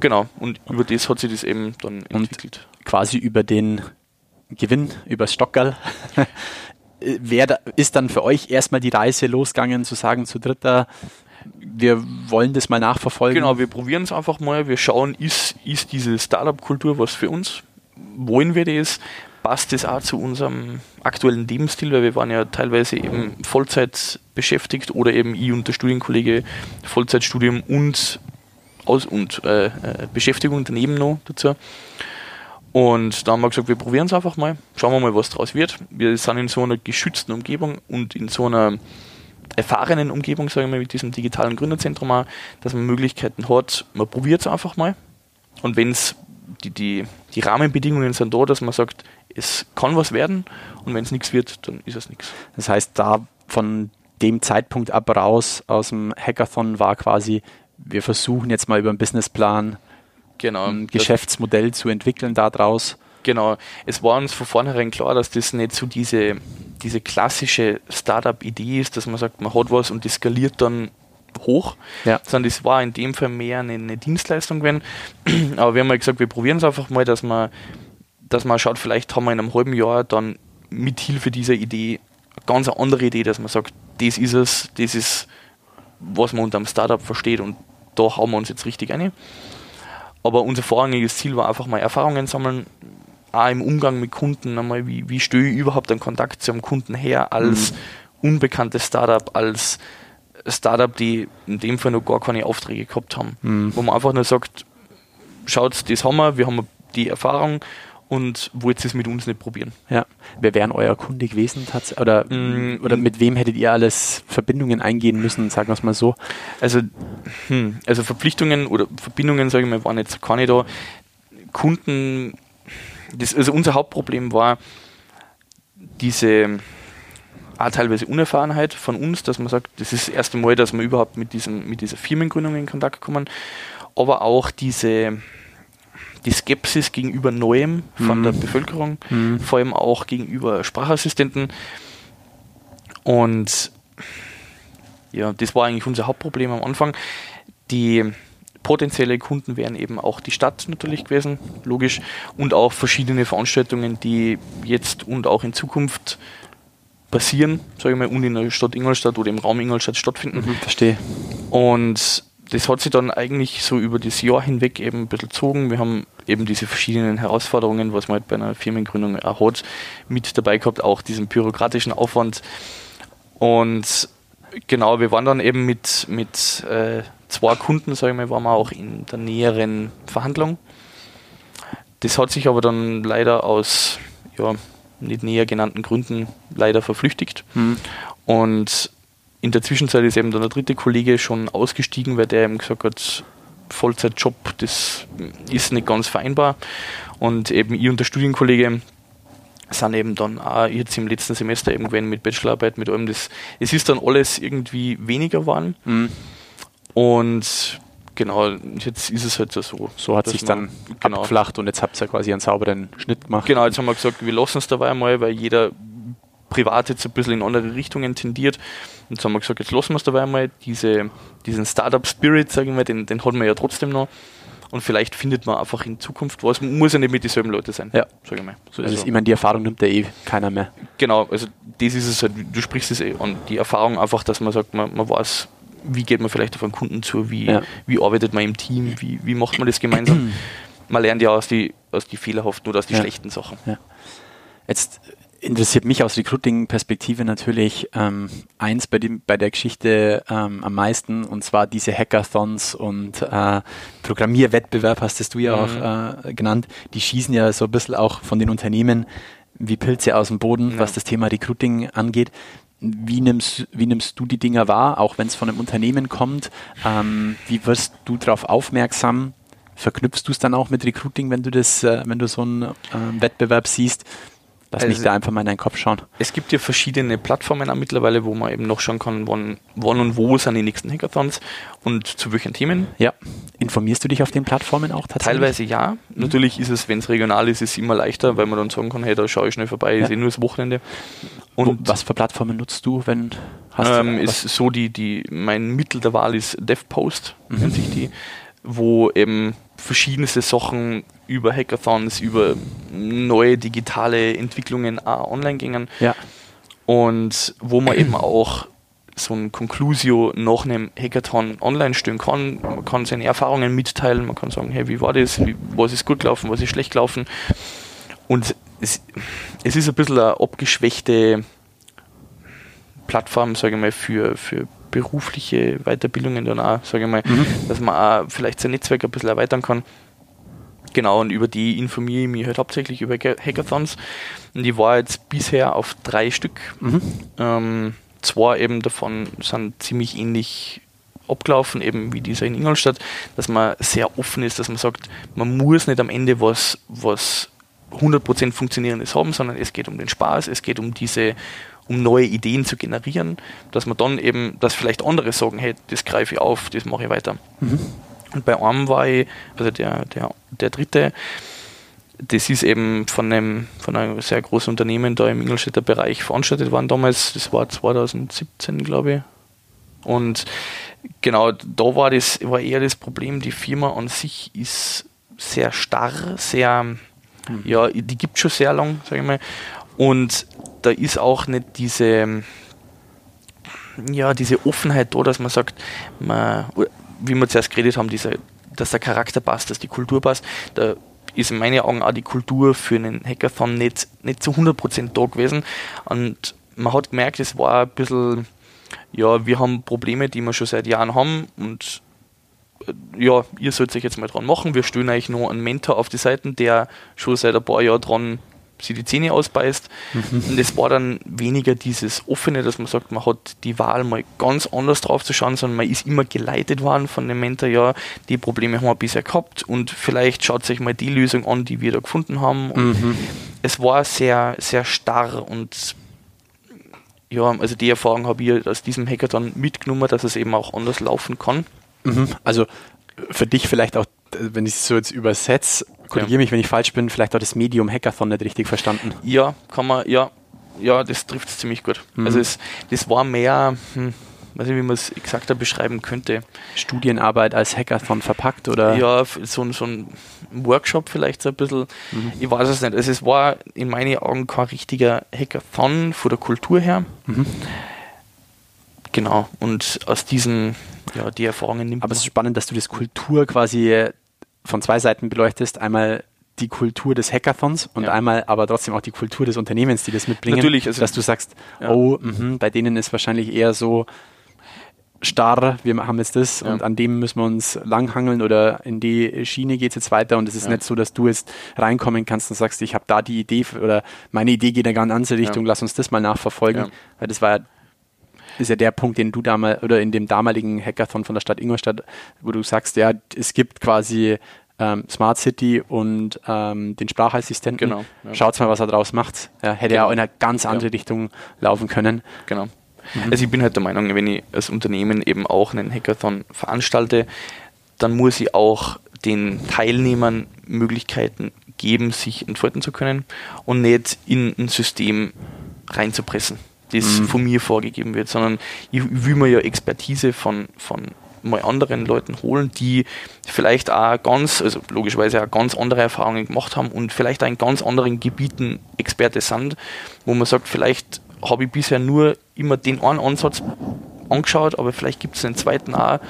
Genau, und über das hat sich das eben dann entwickelt. Und quasi über den Gewinn, über Stockerl, wer da, ist dann für euch erstmal die Reise losgegangen, zu sagen, zu dritter, wir wollen das mal nachverfolgen? Genau, wir probieren es einfach mal, wir schauen, ist, ist diese Startup-Kultur was für uns? Wollen wir das? Passt das auch zu unserem aktuellen Lebensstil, weil wir waren ja teilweise eben Vollzeit beschäftigt oder eben ich und der Studienkollege Vollzeitstudium und aus und äh, äh, Beschäftigung daneben noch dazu. Und da haben wir gesagt, wir probieren es einfach mal, schauen wir mal, was draus wird. Wir sind in so einer geschützten Umgebung und in so einer erfahrenen Umgebung, sagen wir mit diesem digitalen Gründerzentrum auch, dass man Möglichkeiten hat, man probiert es einfach mal. Und wenn es die, die, die Rahmenbedingungen sind da, dass man sagt, es kann was werden und wenn es nichts wird, dann ist es nichts. Das heißt, da von dem Zeitpunkt ab raus aus dem Hackathon war quasi, wir versuchen jetzt mal über einen Businessplan genau, ein Geschäftsmodell zu entwickeln daraus. Genau, es war uns von vornherein klar, dass das nicht so diese, diese klassische Startup-Idee ist, dass man sagt, man hat was und das skaliert dann hoch, ja. sondern das war in dem Fall mehr eine, eine Dienstleistung gewesen. Aber wir haben mal gesagt, wir probieren es einfach mal, dass man, dass man schaut, vielleicht haben wir in einem halben Jahr dann mit Hilfe dieser Idee eine ganz andere Idee, dass man sagt, das ist es, das ist, was man unter einem Startup versteht und da hauen wir uns jetzt richtig ein. Aber unser vorrangiges Ziel war einfach mal Erfahrungen sammeln, auch im Umgang mit Kunden, einmal wie, wie störe ich überhaupt einen Kontakt zu einem Kunden her als mhm. unbekanntes Startup, als Startup, die in dem Fall noch gar keine Aufträge gehabt haben. Mhm. Wo man einfach nur sagt, schaut, das haben wir, wir haben die Erfahrung und wollt es mit uns nicht probieren. Ja. Wer wären euer Kunde gewesen? Oder, mm, oder mit wem hättet ihr alles Verbindungen eingehen müssen, sagen wir es mal so? Also, hm, also Verpflichtungen oder Verbindungen, sage ich mal, waren jetzt keine da. Kunden, das, also unser Hauptproblem war diese auch teilweise Unerfahrenheit von uns, dass man sagt, das ist das erste Mal, dass wir überhaupt mit, diesem, mit dieser Firmengründung in Kontakt kommen, aber auch diese die Skepsis gegenüber Neuem von mhm. der Bevölkerung, mhm. vor allem auch gegenüber Sprachassistenten. Und ja, das war eigentlich unser Hauptproblem am Anfang. Die potenzielle Kunden wären eben auch die Stadt natürlich gewesen, logisch, und auch verschiedene Veranstaltungen, die jetzt und auch in Zukunft passieren, sage ich mal, und in der Stadt Ingolstadt oder im Raum Ingolstadt stattfinden. Mhm, verstehe. Und das hat sich dann eigentlich so über das Jahr hinweg eben ein bisschen gezogen. Wir haben eben diese verschiedenen Herausforderungen, was man halt bei einer Firmengründung auch hat, mit dabei gehabt, auch diesen bürokratischen Aufwand. Und genau, wir waren dann eben mit, mit äh, zwei Kunden, sage ich mal, waren wir auch in der näheren Verhandlung. Das hat sich aber dann leider aus ja, nicht näher genannten Gründen leider verflüchtigt. Mhm. Und in der Zwischenzeit ist eben dann der dritte Kollege schon ausgestiegen, weil der eben gesagt hat, Vollzeitjob, das ist nicht ganz vereinbar. Und eben ich und der Studienkollege sind eben dann auch jetzt im letzten Semester eben gewesen mit Bachelorarbeit, mit allem. Das, es ist dann alles irgendwie weniger geworden. Mhm. Und genau, jetzt ist es halt so. So hat sich dann genau, abgeflacht und jetzt habt ihr quasi einen sauberen Schnitt gemacht. Genau, jetzt haben wir gesagt, wir lassen es dabei einmal, weil jeder privat jetzt ein bisschen in andere Richtungen tendiert. Und so haben wir gesagt, jetzt lassen wir es dabei einmal. Diese, diesen Startup-Spirit, sage ich mal, den, den hat man ja trotzdem noch. Und vielleicht findet man einfach in Zukunft was. Muss ja nicht mit dieselben Leute sein. Ja, sage ich mal. So also, ich meine, die Erfahrung nimmt ja eh keiner mehr. Genau, also das ist es halt, du sprichst es eh an. Die Erfahrung einfach, dass man sagt, man, man weiß, wie geht man vielleicht auf einen Kunden zu, wie, ja. wie arbeitet man im Team, wie, wie macht man das gemeinsam. man lernt ja aus die, aus die fehlerhaften oder aus die ja. schlechten Sachen. Ja. Jetzt interessiert mich aus Recruiting-Perspektive natürlich ähm, eins bei, dem, bei der Geschichte ähm, am meisten und zwar diese Hackathons und äh, Programmierwettbewerb hast du ja mhm. auch äh, genannt. Die schießen ja so ein bisschen auch von den Unternehmen wie Pilze aus dem Boden, ja. was das Thema Recruiting angeht. Wie nimmst, wie nimmst du die Dinger wahr, auch wenn es von einem Unternehmen kommt? Ähm, wie wirst du darauf aufmerksam? Verknüpfst du es dann auch mit Recruiting, wenn du das, äh, wenn du so einen äh, Wettbewerb siehst? Lass also mich da einfach mal in deinen Kopf schauen. Es gibt ja verschiedene Plattformen auch mittlerweile, wo man eben noch schauen kann, wann, wann und wo sind die nächsten Hackathons und zu welchen Themen. Ja. Informierst du dich auf den Plattformen auch tatsächlich? Teilweise ja. Mhm. Natürlich ist es, wenn es regional ist, ist es immer leichter, weil man dann sagen kann, hey, da schaue ich schnell vorbei, ja. ist eh nur das Wochenende. Und was für Plattformen nutzt du, wenn hast ähm, du, ist so die, die, mein Mittel der Wahl ist DevPost, mhm. nennt sich die. wo eben verschiedenste Sachen über Hackathons, über neue digitale Entwicklungen auch online gingen. Ja. Und wo man eben auch so ein Conclusio nach einem Hackathon online stellen kann. Man kann seine Erfahrungen mitteilen, man kann sagen, hey, wie war das, wie, was ist gut gelaufen, was ist schlecht gelaufen. Und es, es ist ein bisschen eine abgeschwächte Plattform, sage ich mal, für, für berufliche Weiterbildungen dann auch, sage ich mal, mhm. dass man auch vielleicht sein Netzwerk ein bisschen erweitern kann. Genau, und über die informiere ich mich halt hauptsächlich über Hackathons. Und ich war jetzt bisher auf drei Stück. Mhm. Ähm, zwei eben davon sind ziemlich ähnlich abgelaufen, eben wie dieser in Ingolstadt, dass man sehr offen ist, dass man sagt, man muss nicht am Ende was, was 100% funktionierendes haben, sondern es geht um den Spaß, es geht um diese, um neue Ideen zu generieren, dass man dann eben, dass vielleicht andere sagen, hey, das greife ich auf, das mache ich weiter. Mhm. Und bei einem war ich, also der, der, der dritte, das ist eben von einem, von einem sehr großen Unternehmen da im Ingolstädter Bereich veranstaltet worden damals. Das war 2017, glaube ich. Und genau, da war das war eher das Problem, die Firma an sich ist sehr starr, sehr, mhm. ja, die gibt es schon sehr lang, sage ich mal. Und da ist auch nicht diese, ja, diese Offenheit da, dass man sagt, man, wie wir zuerst geredet haben, diese, dass der Charakter passt, dass die Kultur passt. Da ist in meinen Augen auch die Kultur für einen Hackathon nicht, nicht zu 100% da gewesen. Und man hat gemerkt, es war ein bisschen, ja, wir haben Probleme, die wir schon seit Jahren haben und äh, ja, ihr sollt euch jetzt mal dran machen. Wir stellen euch noch einen Mentor auf die Seiten, der schon seit ein paar Jahren dran sie die Zähne ausbeißt. Mhm. Und es war dann weniger dieses Offene, dass man sagt, man hat die Wahl mal ganz anders drauf zu schauen, sondern man ist immer geleitet worden von dem Mentor, ja, die Probleme haben wir bisher gehabt und vielleicht schaut sich mal die Lösung an, die wir da gefunden haben. Und mhm. es war sehr, sehr starr und ja, also die Erfahrung habe ich aus diesem Hackathon mitgenommen, dass es eben auch anders laufen kann. Mhm. Also für dich vielleicht auch, wenn ich es so jetzt übersetze, korrigiere mich, wenn ich falsch bin, vielleicht auch das Medium Hackathon nicht richtig verstanden. Ja, kann man, ja, ja, das trifft es ziemlich gut. Mhm. Also es, das war mehr, hm, weiß nicht, wie man es exakter beschreiben könnte. Studienarbeit als Hackathon verpackt oder? Ja, so, so ein Workshop vielleicht so ein bisschen. Mhm. Ich weiß es nicht. Also es war in meinen Augen kein richtiger Hackathon von der Kultur her. Mhm. Genau. Und aus diesen, ja, die Erfahrungen nimmt Aber es ist spannend, dass du das Kultur quasi von zwei Seiten beleuchtest. Einmal die Kultur des Hackathons und ja. einmal aber trotzdem auch die Kultur des Unternehmens, die das mitbringen. Natürlich, also dass du sagst, ja. oh, mh, bei denen ist wahrscheinlich eher so starr, wir haben jetzt das ja. und an dem müssen wir uns langhangeln oder in die Schiene geht es jetzt weiter und es ist nicht so, dass du jetzt reinkommen kannst und sagst, ich habe da die Idee oder meine Idee geht in eine ganz andere Richtung, lass uns das mal nachverfolgen, weil das war ja ist ja der Punkt, den du damals oder in dem damaligen Hackathon von der Stadt Ingolstadt, wo du sagst, ja, es gibt quasi ähm, Smart City und ähm, den Sprachassistenten. Genau. Ja. Schaut mal, was er draus macht. Ja, hätte genau. ja auch in eine ganz andere ja. Richtung laufen können. Genau. Mhm. Also ich bin halt der Meinung, wenn ich als Unternehmen eben auch einen Hackathon veranstalte, dann muss ich auch den Teilnehmern Möglichkeiten geben, sich entfalten zu können und nicht in ein System reinzupressen das mhm. von mir vorgegeben wird, sondern ich will mir ja Expertise von, von mal anderen Leuten holen, die vielleicht auch ganz, also logischerweise auch ganz andere Erfahrungen gemacht haben und vielleicht auch in ganz anderen Gebieten Experte sind, wo man sagt, vielleicht habe ich bisher nur immer den einen Ansatz angeschaut, aber vielleicht gibt es einen zweiten auch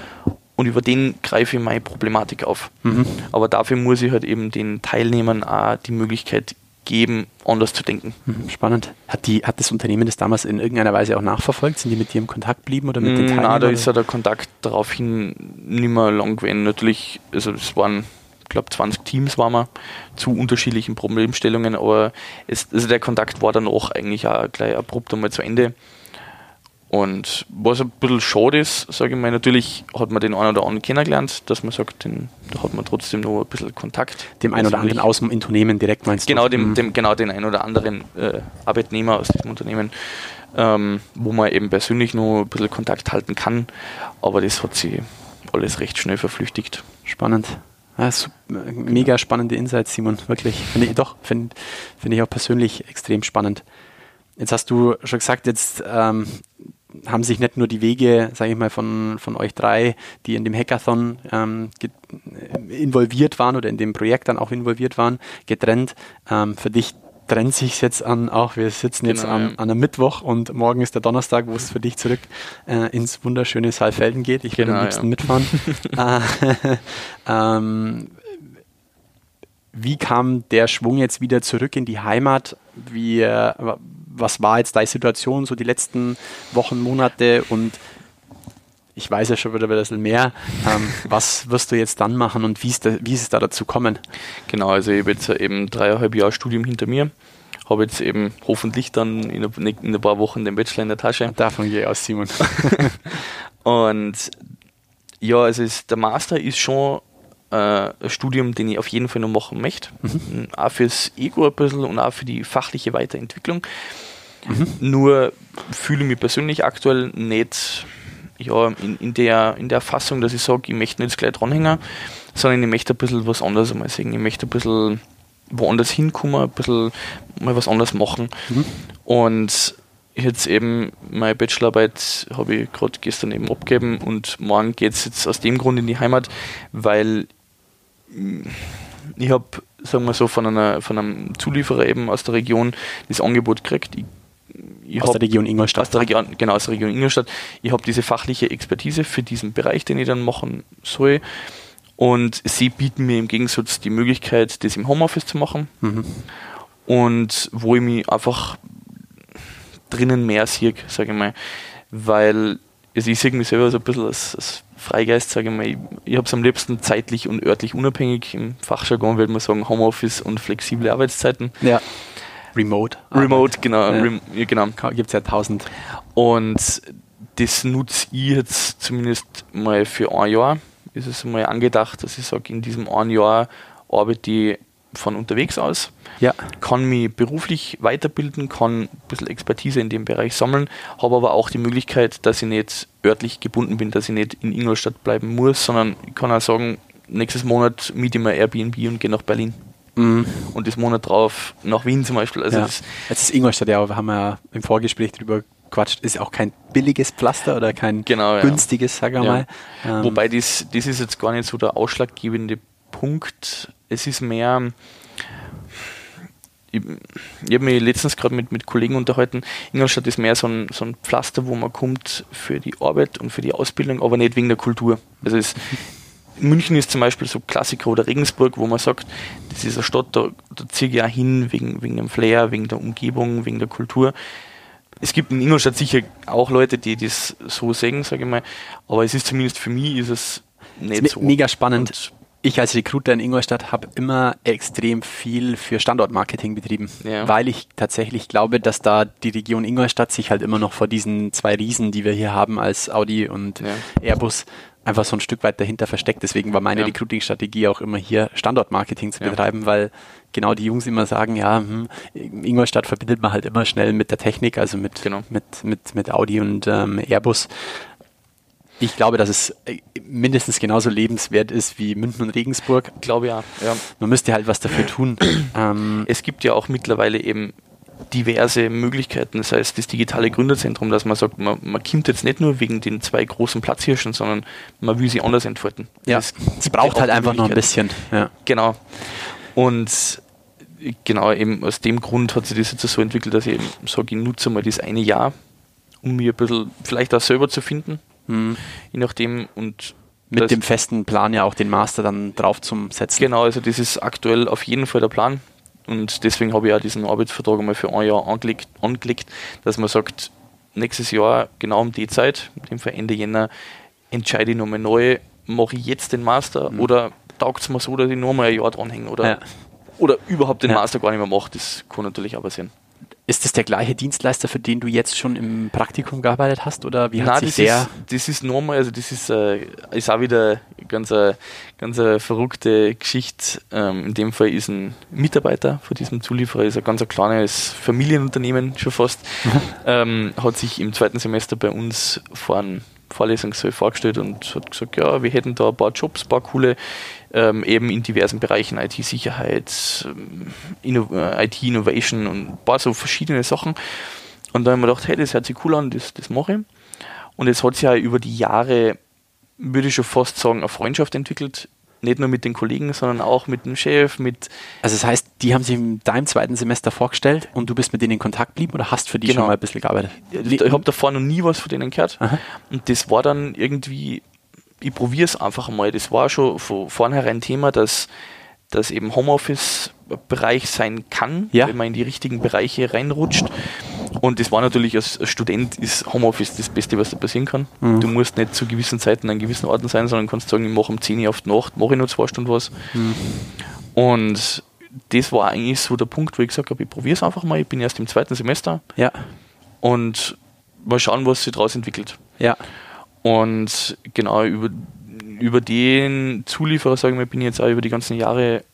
und über den greife ich meine Problematik auf. Mhm. Aber dafür muss ich halt eben den Teilnehmern auch die Möglichkeit geben, anders zu denken. Mhm, spannend. Hat, die, hat das Unternehmen das damals in irgendeiner Weise auch nachverfolgt? Sind die mit dir im Kontakt geblieben oder mit den Teilnehmern? Nein, da ist ja der Kontakt daraufhin nicht mehr lang gewesen. Natürlich, also es waren, ich glaube, 20 Teams waren wir zu unterschiedlichen Problemstellungen, aber es, also der Kontakt war dann auch eigentlich auch gleich abrupt einmal zu Ende. Und was ein bisschen schade ist, sage ich mal, natürlich hat man den einen oder anderen kennengelernt, dass man sagt, den, da hat man trotzdem noch ein bisschen Kontakt. Dem einen oder anderen aus dem Unternehmen direkt meinst genau, du? Dem, mhm. dem, genau, den einen oder anderen äh, Arbeitnehmer aus diesem Unternehmen, ähm, wo man eben persönlich noch ein bisschen Kontakt halten kann. Aber das hat sich alles recht schnell verflüchtigt. Spannend. Ja, mega spannende Insights, Simon. Wirklich. Finde ich doch, finde find ich auch persönlich extrem spannend. Jetzt hast du schon gesagt, jetzt ähm, haben sich nicht nur die Wege, sage ich mal, von, von euch drei, die in dem Hackathon ähm, involviert waren oder in dem Projekt dann auch involviert waren, getrennt. Ähm, für dich trennt sich jetzt an, auch wir sitzen jetzt genau, an, ja. an einem Mittwoch und morgen ist der Donnerstag, wo es für dich zurück äh, ins wunderschöne Saalfelden geht. Ich genau, werde am liebsten ja. mitfahren. äh, ähm, wie kam der Schwung jetzt wieder zurück in die Heimat? Wie, äh, was war jetzt deine Situation so die letzten Wochen, Monate und ich weiß ja schon wieder ein bisschen mehr. Ähm, was wirst du jetzt dann machen und wie ist, da, wie ist es da dazu kommen? Genau, also ich habe jetzt eben dreieinhalb Jahre Studium hinter mir. Habe jetzt eben hoffentlich dann in, in ein paar Wochen den Bachelor in der Tasche. Davon gehe ich aus, Simon. und ja, also ist, der Master ist schon äh, ein Studium, den ich auf jeden Fall noch machen möchte. Mhm. Auch fürs Ego ein bisschen und auch für die fachliche Weiterentwicklung. Mhm. Nur fühle ich mich persönlich aktuell nicht ja, in, in, der, in der Fassung, dass ich sage, ich möchte nicht gleich dranhängen, sondern ich möchte ein bisschen was anderes einmal sehen. Ich möchte ein bisschen woanders hinkommen, ein bisschen mal was anderes machen. Mhm. Und jetzt eben meine Bachelorarbeit habe ich gerade gestern eben abgegeben und morgen geht es jetzt aus dem Grund in die Heimat, weil ich habe, sagen wir so, von, einer, von einem Zulieferer eben aus der Region das Angebot gekriegt. Ich ich aus der Region Ingolstadt. Aus der Region, genau, aus der Region Ingolstadt. Ich habe diese fachliche Expertise für diesen Bereich, den ich dann machen soll. Und sie bieten mir im Gegensatz die Möglichkeit, das im Homeoffice zu machen. Mhm. Und wo ich mich einfach drinnen mehr sehe, sage ich mal. Weil also ich sehe mich selber so ein bisschen als, als Freigeist, sage ich mal. Ich, ich habe es am liebsten zeitlich und örtlich unabhängig. Im Fachjargon würde man sagen Homeoffice und flexible Arbeitszeiten. Ja. Remote. Remote, genau. Ja. Rem, ja, genau. Gibt es ja tausend. Und das nutze ich jetzt zumindest mal für ein Jahr. Ist es mal angedacht, dass ich sage, in diesem ein Jahr arbeite ich von unterwegs aus, ja. kann mich beruflich weiterbilden, kann ein bisschen Expertise in dem Bereich sammeln, habe aber auch die Möglichkeit, dass ich nicht örtlich gebunden bin, dass ich nicht in Ingolstadt bleiben muss, sondern ich kann auch sagen, nächstes Monat miete ich mir Airbnb und gehe nach Berlin. Mhm. Und das Monat drauf nach Wien zum Beispiel. Also ja. Jetzt ist Ingolstadt ja, wir haben ja im Vorgespräch drüber gequatscht, ist auch kein billiges Pflaster oder kein genau, günstiges, sag ich ja. mal. Ähm. Wobei das, das ist jetzt gar nicht so der ausschlaggebende Punkt. Es ist mehr, ich, ich habe mich letztens gerade mit, mit Kollegen unterhalten, Ingolstadt ist mehr so ein, so ein Pflaster, wo man kommt für die Arbeit und für die Ausbildung, aber nicht wegen der Kultur. Also es, München ist zum Beispiel so Klassiker oder Regensburg, wo man sagt, das ist eine Stadt, da, da ziehe ich auch hin wegen, wegen dem Flair, wegen der Umgebung, wegen der Kultur. Es gibt in Ingolstadt sicher auch Leute, die das so sehen, sage ich mal, aber es ist zumindest für mich ist es nicht so. Mega spannend. Und ich als Recruiter in Ingolstadt habe immer extrem viel für Standortmarketing betrieben, ja. weil ich tatsächlich glaube, dass da die Region Ingolstadt sich halt immer noch vor diesen zwei Riesen, die wir hier haben als Audi und ja. Airbus, einfach so ein Stück weit dahinter versteckt. Deswegen war meine ja. Recruiting-Strategie auch immer hier Standortmarketing zu betreiben, weil genau die Jungs immer sagen, ja, hm, Ingolstadt verbindet man halt immer schnell mit der Technik, also mit, genau. mit, mit, mit Audi und ähm, Airbus. Ich glaube, dass es äh, mindestens genauso lebenswert ist wie München und Regensburg. Ich glaube ja. ja. Man müsste halt was dafür tun. ähm, es gibt ja auch mittlerweile eben diverse Möglichkeiten. Das heißt, das digitale Gründerzentrum, dass man sagt, man, man kommt jetzt nicht nur wegen den zwei großen Platzhirschen, sondern man will sie anders entfalten. Ja, es braucht halt einfach noch ein bisschen. Ja. Genau. Und genau eben aus dem Grund hat sich das jetzt so entwickelt, dass ich eben sage, ich nutze mal das eine Jahr, um mir ein bisschen vielleicht auch selber zu finden. Mhm. Je nachdem und mit dem festen Plan ja auch den Master dann drauf zum Setzen. Genau, also das ist aktuell auf jeden Fall der Plan. Und deswegen habe ich auch diesen Arbeitsvertrag einmal für ein Jahr angelegt, angelegt, dass man sagt, nächstes Jahr, genau um die Zeit, mit dem Fall Ende Jänner, entscheide ich nochmal neu, mache ich jetzt den Master mhm. oder taugt es mir so, dass ich nochmal ein Jahr dranhänge oder, ja. oder überhaupt den ja. Master gar nicht mehr mache. Das kann natürlich auch passieren. Ist das der gleiche Dienstleister, für den du jetzt schon im Praktikum gearbeitet hast? Oder wie hat Nein, sich das der? Ist, das ist normal, also das ist, äh, ist auch wieder ganz eine, ganz eine verrückte Geschichte. Ähm, in dem Fall ist ein Mitarbeiter von diesem Zulieferer, ist ein ganz ein kleines Familienunternehmen schon fast, ähm, hat sich im zweiten Semester bei uns vor einem Vorlesungssaal vorgestellt und hat gesagt, ja, wir hätten da ein paar Jobs, ein paar coole ähm, eben in diversen Bereichen IT-Sicherheit, ähm, Inno äh, IT-Innovation und ein paar so verschiedene Sachen. Und da haben wir gedacht, hey, das hört sich cool an, das, das mache ich. Und es hat sich ja über die Jahre, würde ich schon fast sagen, eine Freundschaft entwickelt. Nicht nur mit den Kollegen, sondern auch mit dem Chef, mit. Also das heißt, die haben sich in deinem zweiten Semester vorgestellt und du bist mit denen in Kontakt geblieben oder hast für die genau. schon mal ein bisschen gearbeitet? Ich, ich habe davor noch nie was von denen gehört. Aha. Und das war dann irgendwie, ich probiere es einfach mal. Das war schon von vornherein Thema, dass, dass eben Homeoffice-Bereich sein kann, ja. wenn man in die richtigen Bereiche reinrutscht. Und das war natürlich als Student ist Homeoffice das Beste, was da passieren kann. Mhm. Du musst nicht zu gewissen Zeiten an gewissen Orten sein, sondern kannst sagen, ich mache um 10 Uhr auf die Nacht, mache ich nur zwei Stunden was. Mhm. Und das war eigentlich so der Punkt, wo ich gesagt habe, ich probiere es einfach mal. Ich bin erst im zweiten Semester. Ja. Und mal schauen, was sich daraus entwickelt. Ja. Und genau über, über den Zulieferer, sagen wir, bin ich jetzt auch über die ganzen Jahre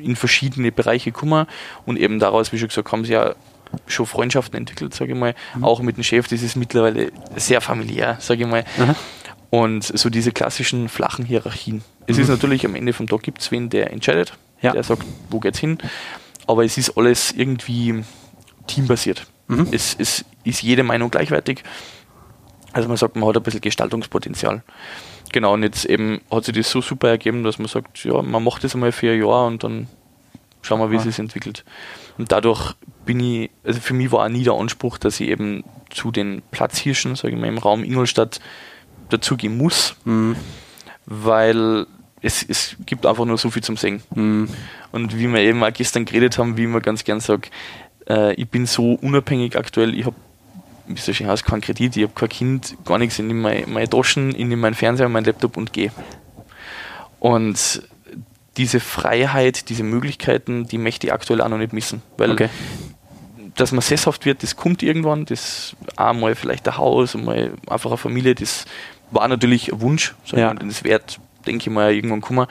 in verschiedene Bereiche gekommen und eben daraus, wie schon gesagt, haben sie ja schon Freundschaften entwickelt, sage ich mal. Mhm. Auch mit dem Chef, das ist mittlerweile sehr familiär, sage ich mal. Mhm. Und so diese klassischen flachen Hierarchien. Es mhm. ist natürlich am Ende vom Tag gibt es wen, der entscheidet, ja. der sagt, wo geht's hin. Aber es ist alles irgendwie teambasiert. Mhm. Es, es ist jede Meinung gleichwertig. Also man sagt, man hat ein bisschen Gestaltungspotenzial. Genau, und jetzt eben hat sich das so super ergeben, dass man sagt, ja, man macht das einmal für ein Jahr und dann schauen wir, wie es sich entwickelt. Und dadurch bin ich, also für mich war auch nie der Anspruch, dass ich eben zu den Platzhirschen, sage ich mal, im Raum Ingolstadt dazugehen muss, mhm. weil es, es gibt einfach nur so viel zum Singen. Mhm. Und wie wir eben auch gestern geredet haben, wie immer ganz gern sage, äh, ich bin so unabhängig aktuell, ich habe soll ich aus, keinen Kredit, ich habe kein Kind, gar nichts, ich nehme meine, meine Taschen, nehme meinen Fernseher, meinen Laptop und gehe. Und diese Freiheit, diese Möglichkeiten, die möchte ich aktuell auch noch nicht missen. Weil okay dass man sesshaft wird, das kommt irgendwann. Das einmal vielleicht ein Haus und mal einfach eine Familie, das war natürlich ein Wunsch. Ja. Das wird, denke ich mal, irgendwann kommen.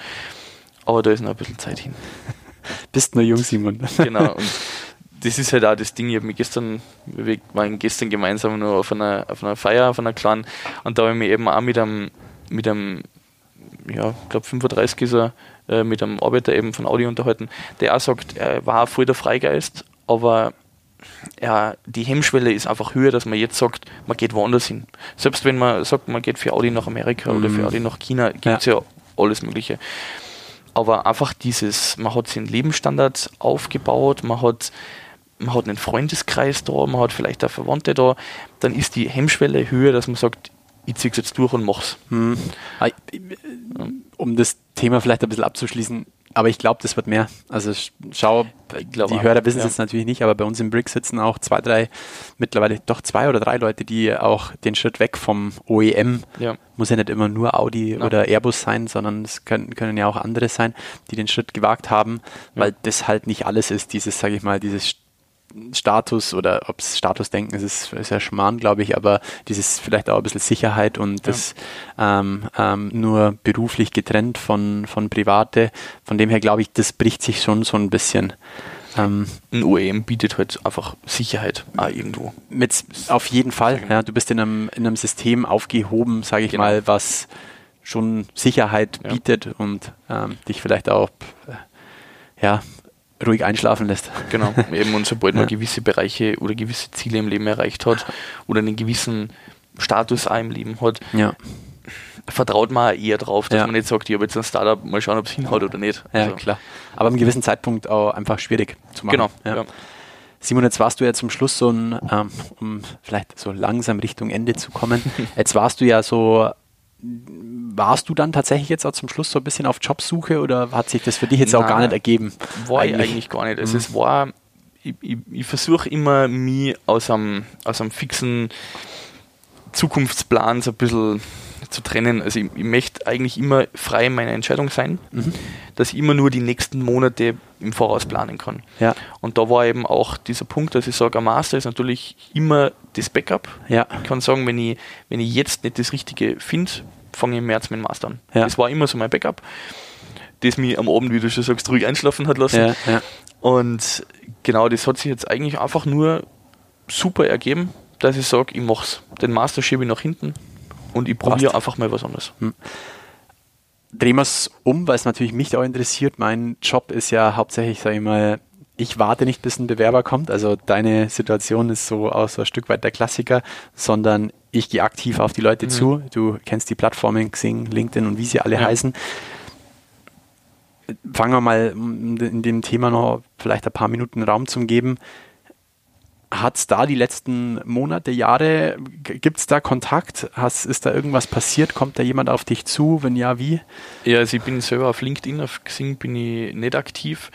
Aber da ist noch ein bisschen Zeit hin. Bist nur jung, Simon. genau. Und das ist halt auch das Ding. Ich habe mich gestern, wir waren gestern gemeinsam nur auf einer, auf einer Feier, auf einer kleinen, und da habe ich mich eben auch mit einem, mit einem, ja, ich glaube 35 ist er, äh, mit einem Arbeiter eben von Audi unterhalten, der auch sagt, er war voll der Freigeist, aber ja, die Hemmschwelle ist einfach höher, dass man jetzt sagt, man geht woanders hin. Selbst wenn man sagt, man geht für Audi nach Amerika mhm. oder für mhm. Audi nach China, gibt es ja. ja alles Mögliche. Aber einfach dieses, man hat seinen Lebensstandard aufgebaut, man hat, man hat einen Freundeskreis da, man hat vielleicht auch Verwandte da, dann ist die Hemmschwelle höher, dass man sagt, ich ziehe es jetzt durch und mach's. Hm. Um das Thema vielleicht ein bisschen abzuschließen, aber ich glaube, das wird mehr. Also schau, die Hörer wissen es ja. jetzt natürlich nicht, aber bei uns im Brick sitzen auch zwei, drei, mittlerweile doch zwei oder drei Leute, die auch den Schritt weg vom OEM, ja. muss ja nicht immer nur Audi ja. oder Airbus sein, sondern es können, können ja auch andere sein, die den Schritt gewagt haben, weil das halt nicht alles ist, dieses, sage ich mal, dieses Status oder ob es Statusdenken ist, ist, ist ja Schmarrn, glaube ich, aber dieses vielleicht auch ein bisschen Sicherheit und das ähm, ähm, nur beruflich getrennt von, von Private. Von dem her glaube ich, das bricht sich schon so ein bisschen. Ähm, ein OEM bietet halt einfach Sicherheit ah, irgendwo. Mit, auf jeden Fall. Ja, du bist in einem, in einem System aufgehoben, sage ich genau. mal, was schon Sicherheit ja. bietet und ähm, dich vielleicht auch äh, ja, ruhig einschlafen lässt. Genau, eben und sobald man gewisse Bereiche oder gewisse Ziele im Leben erreicht hat oder einen gewissen Status auch im Leben hat, ja. vertraut man eher drauf, dass ja. man nicht sagt, ich habe jetzt ein Startup, mal schauen, ob es hinhaut oder nicht. Ja, also. klar. Aber einem gewissen Zeitpunkt auch einfach schwierig zu machen. Genau, ja. Simon, jetzt warst du ja zum Schluss so ein, ähm, um vielleicht so langsam Richtung Ende zu kommen, jetzt warst du ja so warst du dann tatsächlich jetzt auch zum Schluss so ein bisschen auf Jobsuche oder hat sich das für dich jetzt Nein, auch gar nicht ergeben? War eigentlich, ich eigentlich gar nicht. Also mhm. es war, ich, ich, ich versuche immer, mich aus einem, aus einem fixen Zukunftsplan so ein bisschen zu trennen. Also ich, ich möchte eigentlich immer frei in meiner Entscheidung sein, mhm. dass ich immer nur die nächsten Monate im Voraus planen kann. Ja. Und da war eben auch dieser Punkt, dass ich sage, ein Master ist natürlich immer das Backup. Ja. Ich kann sagen, wenn ich, wenn ich jetzt nicht das Richtige finde, fange ich im März mit dem Master an. Ja. Das war immer so mein Backup, das mich am Abend, wie du schon sagst, ruhig einschlafen hat lassen. Ja. Und genau, das hat sich jetzt eigentlich einfach nur super ergeben, dass ich sage, ich mache es. Den Master schiebe ich nach hinten und ich probiere einfach mal was anderes. Hm. Drehen wir es um, weil es natürlich mich auch interessiert. Mein Job ist ja hauptsächlich, sage ich mal, ich warte nicht, bis ein Bewerber kommt. Also deine Situation ist so auch so ein Stück weit der Klassiker, sondern ich gehe aktiv auf die Leute mhm. zu. Du kennst die Plattformen Xing, LinkedIn und wie sie alle ja. heißen. Fangen wir mal in dem Thema noch vielleicht ein paar Minuten Raum zu geben. Hat es da die letzten Monate, Jahre, gibt es da Kontakt? Hast, ist da irgendwas passiert? Kommt da jemand auf dich zu? Wenn ja, wie? Ja, also ich bin selber auf LinkedIn, auf Xing bin ich nicht aktiv.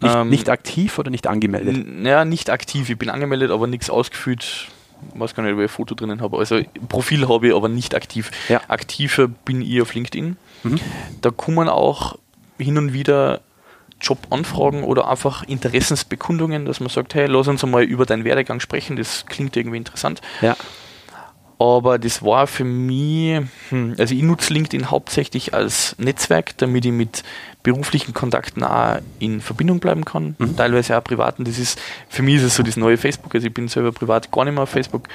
Nicht, ähm, nicht aktiv oder nicht angemeldet? Ja, nicht aktiv. Ich bin angemeldet, aber nichts ausgefüllt. Ich weiß gar nicht, ob ich ein Foto drinnen habe. Also Profil habe ich, aber nicht aktiv. Ja. Aktiver bin ich auf LinkedIn. Mhm. Da kommen auch hin und wieder Jobanfragen oder einfach Interessensbekundungen, dass man sagt, hey, lass uns mal über deinen Werdegang sprechen, das klingt irgendwie interessant. Ja. Aber das war für mich, hm, also ich nutze LinkedIn hauptsächlich als Netzwerk, damit ich mit beruflichen Kontakten auch in Verbindung bleiben kann, mhm. teilweise auch privaten. Das ist, für mich ist es so das neue Facebook, also ich bin selber privat gar nicht mehr auf Facebook.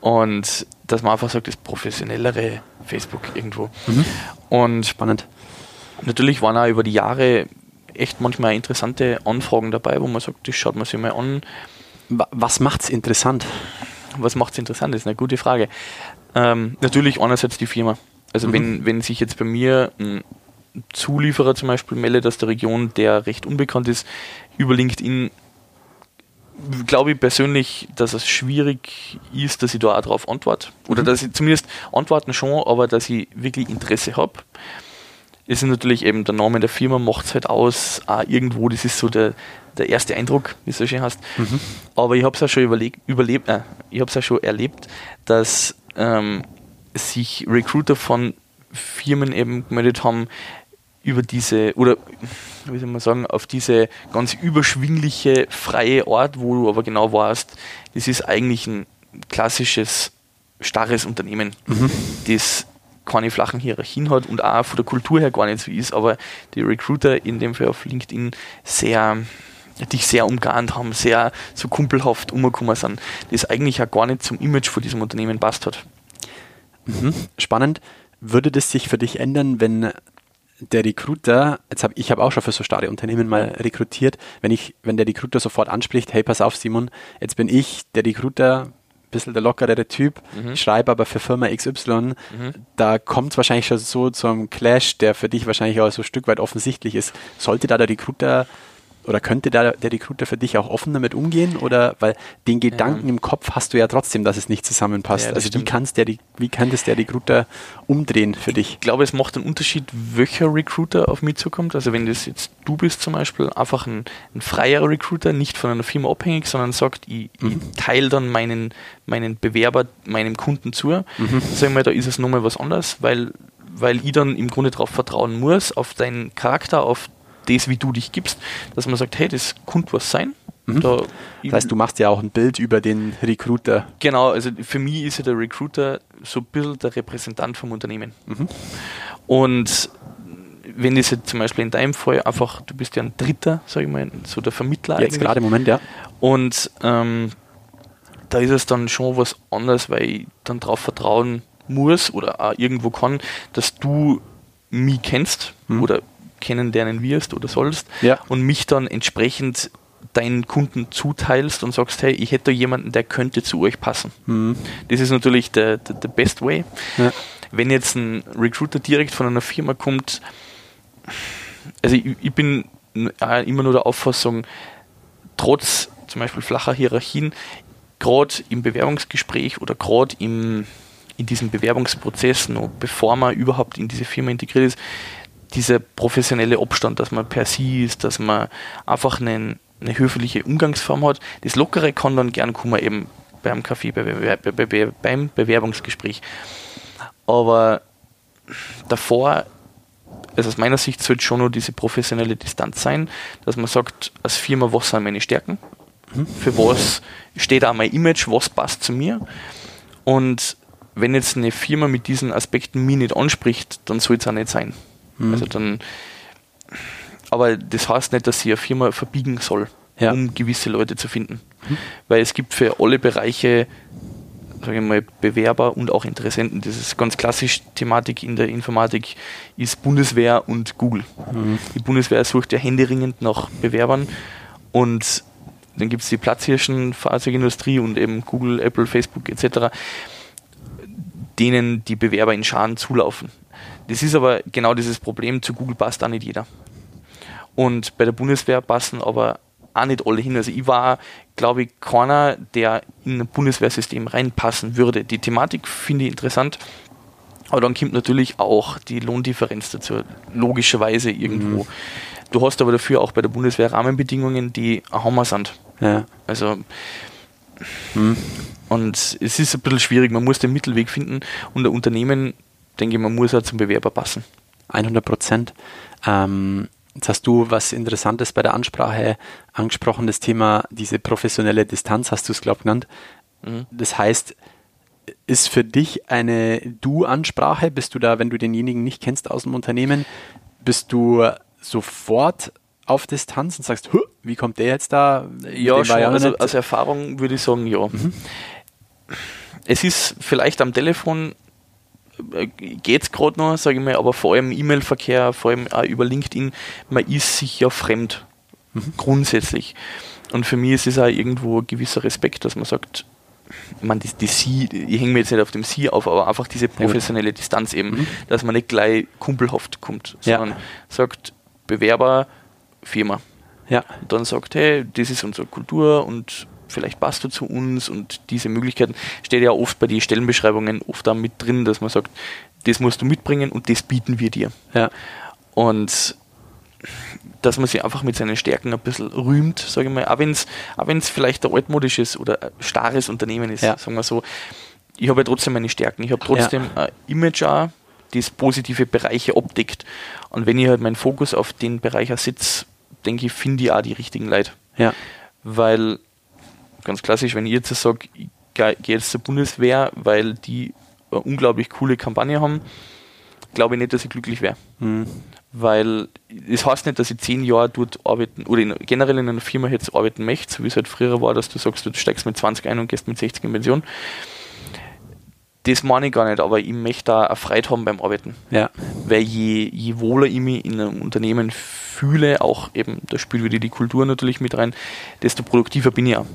Und dass man einfach sagt, das professionellere Facebook irgendwo. Mhm. Und spannend. Natürlich waren auch über die Jahre echt manchmal interessante Anfragen dabei, wo man sagt, das schaut man sich mal an. Was macht es interessant? Was macht es interessant? Das ist eine gute Frage. Ähm, natürlich einerseits die Firma. Also mhm. wenn, wenn sich jetzt bei mir ein Zulieferer zum Beispiel meldet aus der Region, der recht unbekannt ist, über LinkedIn, glaube ich persönlich, dass es schwierig ist, dass ich da auch darauf antworte. Oder mhm. dass ich zumindest antworten schon, aber dass ich wirklich Interesse habe ist natürlich eben der Name der Firma macht es halt aus, auch irgendwo, das ist so der, der erste Eindruck, wie es so schön heißt. Mhm. Aber ich habe es auch schon überlebt, überlebt äh, ich habe es auch schon erlebt, dass ähm, sich Recruiter von Firmen eben gemeldet haben über diese, oder wie soll man sagen, auf diese ganz überschwingliche, freie Art, wo du aber genau weißt, das ist eigentlich ein klassisches, starres Unternehmen, mhm. das keine flachen Hierarchien hat und auch von der Kultur her gar nicht so ist, aber die Recruiter in dem Fall auf LinkedIn sehr dich sehr umgarnt haben, sehr so kumpelhaft umgekommen sind, das eigentlich auch gar nicht zum Image von diesem Unternehmen passt hat. Mhm. Spannend. Würde das sich für dich ändern, wenn der Recruiter, jetzt hab, ich habe auch schon für so starre Unternehmen mal rekrutiert, wenn ich, wenn der Recruiter sofort anspricht, hey, pass auf, Simon, jetzt bin ich der Recruiter bisschen der lockerere Typ, mhm. schreibe aber für Firma XY, mhm. da kommt es wahrscheinlich schon so zu einem Clash, der für dich wahrscheinlich auch so ein Stück weit offensichtlich ist. Sollte da der Recruiter oder könnte da der Recruiter für dich auch offen damit umgehen? Oder weil den Gedanken ja. im Kopf hast du ja trotzdem, dass es nicht zusammenpasst. Ja, also wie, kannst der, wie kann das der Recruiter umdrehen für dich? Ich glaube, es macht einen Unterschied, welcher Recruiter auf mich zukommt. Also wenn das jetzt du bist zum Beispiel, einfach ein, ein freier Recruiter, nicht von einer Firma abhängig, sondern sagt, ich, mhm. ich teile dann meinen, meinen Bewerber meinem Kunden zu. Mhm. Sag ich mal, da ist es nochmal was anderes, weil weil ich dann im Grunde darauf vertrauen muss, auf deinen Charakter, auf das, wie du dich gibst, dass man sagt, hey, das könnte was sein. Mhm. Da das heißt, du machst ja auch ein Bild über den Recruiter. Genau, also für mich ist ja der Recruiter so ein bisschen der Repräsentant vom Unternehmen. Mhm. Und wenn das jetzt zum Beispiel in deinem Fall einfach, du bist ja ein Dritter, sag ich mal, so der Vermittler Jetzt gerade im Moment, ja. Und ähm, da ist es dann schon was anderes, weil ich dann darauf vertrauen muss oder auch irgendwo kann, dass du mich kennst mhm. oder kennenlernen wirst oder sollst ja. und mich dann entsprechend deinen Kunden zuteilst und sagst, hey, ich hätte jemanden, der könnte zu euch passen. Mhm. Das ist natürlich der, der, der best way. Ja. Wenn jetzt ein Recruiter direkt von einer Firma kommt, also ich, ich bin immer nur der Auffassung, trotz zum Beispiel flacher Hierarchien, gerade im Bewerbungsgespräch oder gerade in diesem Bewerbungsprozess, noch bevor man überhaupt in diese Firma integriert ist, dieser professionelle Abstand, dass man per sie ist, dass man einfach einen, eine höfliche Umgangsform hat. Das Lockere kann dann gern kommen, eben beim Kaffee, bei, bei, bei, beim Bewerbungsgespräch. Aber davor, also aus meiner Sicht, sollte schon nur diese professionelle Distanz sein, dass man sagt, als Firma, was sind meine Stärken, mhm. für was steht auch mein Image, was passt zu mir. Und wenn jetzt eine Firma mit diesen Aspekten mich nicht anspricht, dann soll es auch nicht sein. Mhm. Also dann, aber das heißt nicht, dass sie eine Firma verbiegen soll, ja. um gewisse Leute zu finden. Mhm. Weil es gibt für alle Bereiche sage ich mal, Bewerber und auch Interessenten. Das ist ganz klassisch Thematik in der Informatik, ist Bundeswehr und Google. Mhm. Die Bundeswehr sucht ja händeringend nach Bewerbern und dann gibt es die Platzhirschen, Fahrzeugindustrie und eben Google, Apple, Facebook etc. denen die Bewerber in Scharen zulaufen. Das ist aber genau dieses Problem, zu Google passt auch nicht jeder. Und bei der Bundeswehr passen aber auch nicht alle hin. Also ich war, glaube ich, keiner, der in ein Bundeswehrsystem reinpassen würde. Die Thematik finde ich interessant. Aber dann kommt natürlich auch die Lohndifferenz dazu, logischerweise irgendwo. Mhm. Du hast aber dafür auch bei der Bundeswehr Rahmenbedingungen, die ein Hammer sind. Ja. Also, mhm. und es ist ein bisschen schwierig, man muss den Mittelweg finden und der Unternehmen, denke ich, man muss auch zum Bewerber passen. 100 Prozent. Ähm, Jetzt hast du was Interessantes bei der Ansprache angesprochen, das Thema diese professionelle Distanz, hast du es, glaube ich, genannt. Mhm. Das heißt, ist für dich eine Du-Ansprache? Bist du da, wenn du denjenigen nicht kennst aus dem Unternehmen, bist du sofort auf Distanz und sagst, wie kommt der jetzt da? Ja, schon, ja also als Erfahrung würde ich sagen, ja. Mhm. Es ist vielleicht am Telefon geht es gerade noch, sage ich mal, aber vor allem E-Mail-Verkehr, vor allem auch über LinkedIn, man ist sich ja fremd, mhm. grundsätzlich. Und für mich ist es auch irgendwo ein gewisser Respekt, dass man sagt, ich meine, die, die Sie, ich hänge mir jetzt nicht auf dem Sie auf, aber einfach diese professionelle. Distanz eben, mhm. dass man nicht gleich kumpelhaft kommt, sondern ja. sagt, Bewerber, Firma. Ja. Und dann sagt, hey, das ist unsere Kultur und vielleicht passt du zu uns und diese Möglichkeiten steht ja oft bei den Stellenbeschreibungen oft da mit drin, dass man sagt, das musst du mitbringen und das bieten wir dir. Ja. Und dass man sich einfach mit seinen Stärken ein bisschen rühmt, sage ich mal, auch wenn es auch vielleicht ein altmodisches oder ein starres Unternehmen ist, ja. sagen wir so. Ich habe ja trotzdem meine Stärken. Ich habe trotzdem ja. ein Image auch, das positive Bereiche abdeckt. Und wenn ich halt meinen Fokus auf den Bereich setze, denke ich, finde ich auch die richtigen Leute. Ja. Weil ganz klassisch, wenn ich jetzt sage, ich gehe jetzt zur Bundeswehr, weil die eine unglaublich coole Kampagne haben, glaube ich nicht, dass ich glücklich wäre. Mhm. Weil das heißt nicht, dass ich zehn Jahre dort arbeiten oder in, generell in einer Firma jetzt arbeiten möchte, so wie es halt früher war, dass du sagst, du steigst mit 20 ein und gehst mit 60 in Pension. Das meine ich gar nicht, aber ich möchte da eine Freude haben beim Arbeiten. Ja. Weil je, je wohler ich mich in einem Unternehmen fühle, auch eben, da spielt wieder die Kultur natürlich mit rein, desto produktiver bin ich auch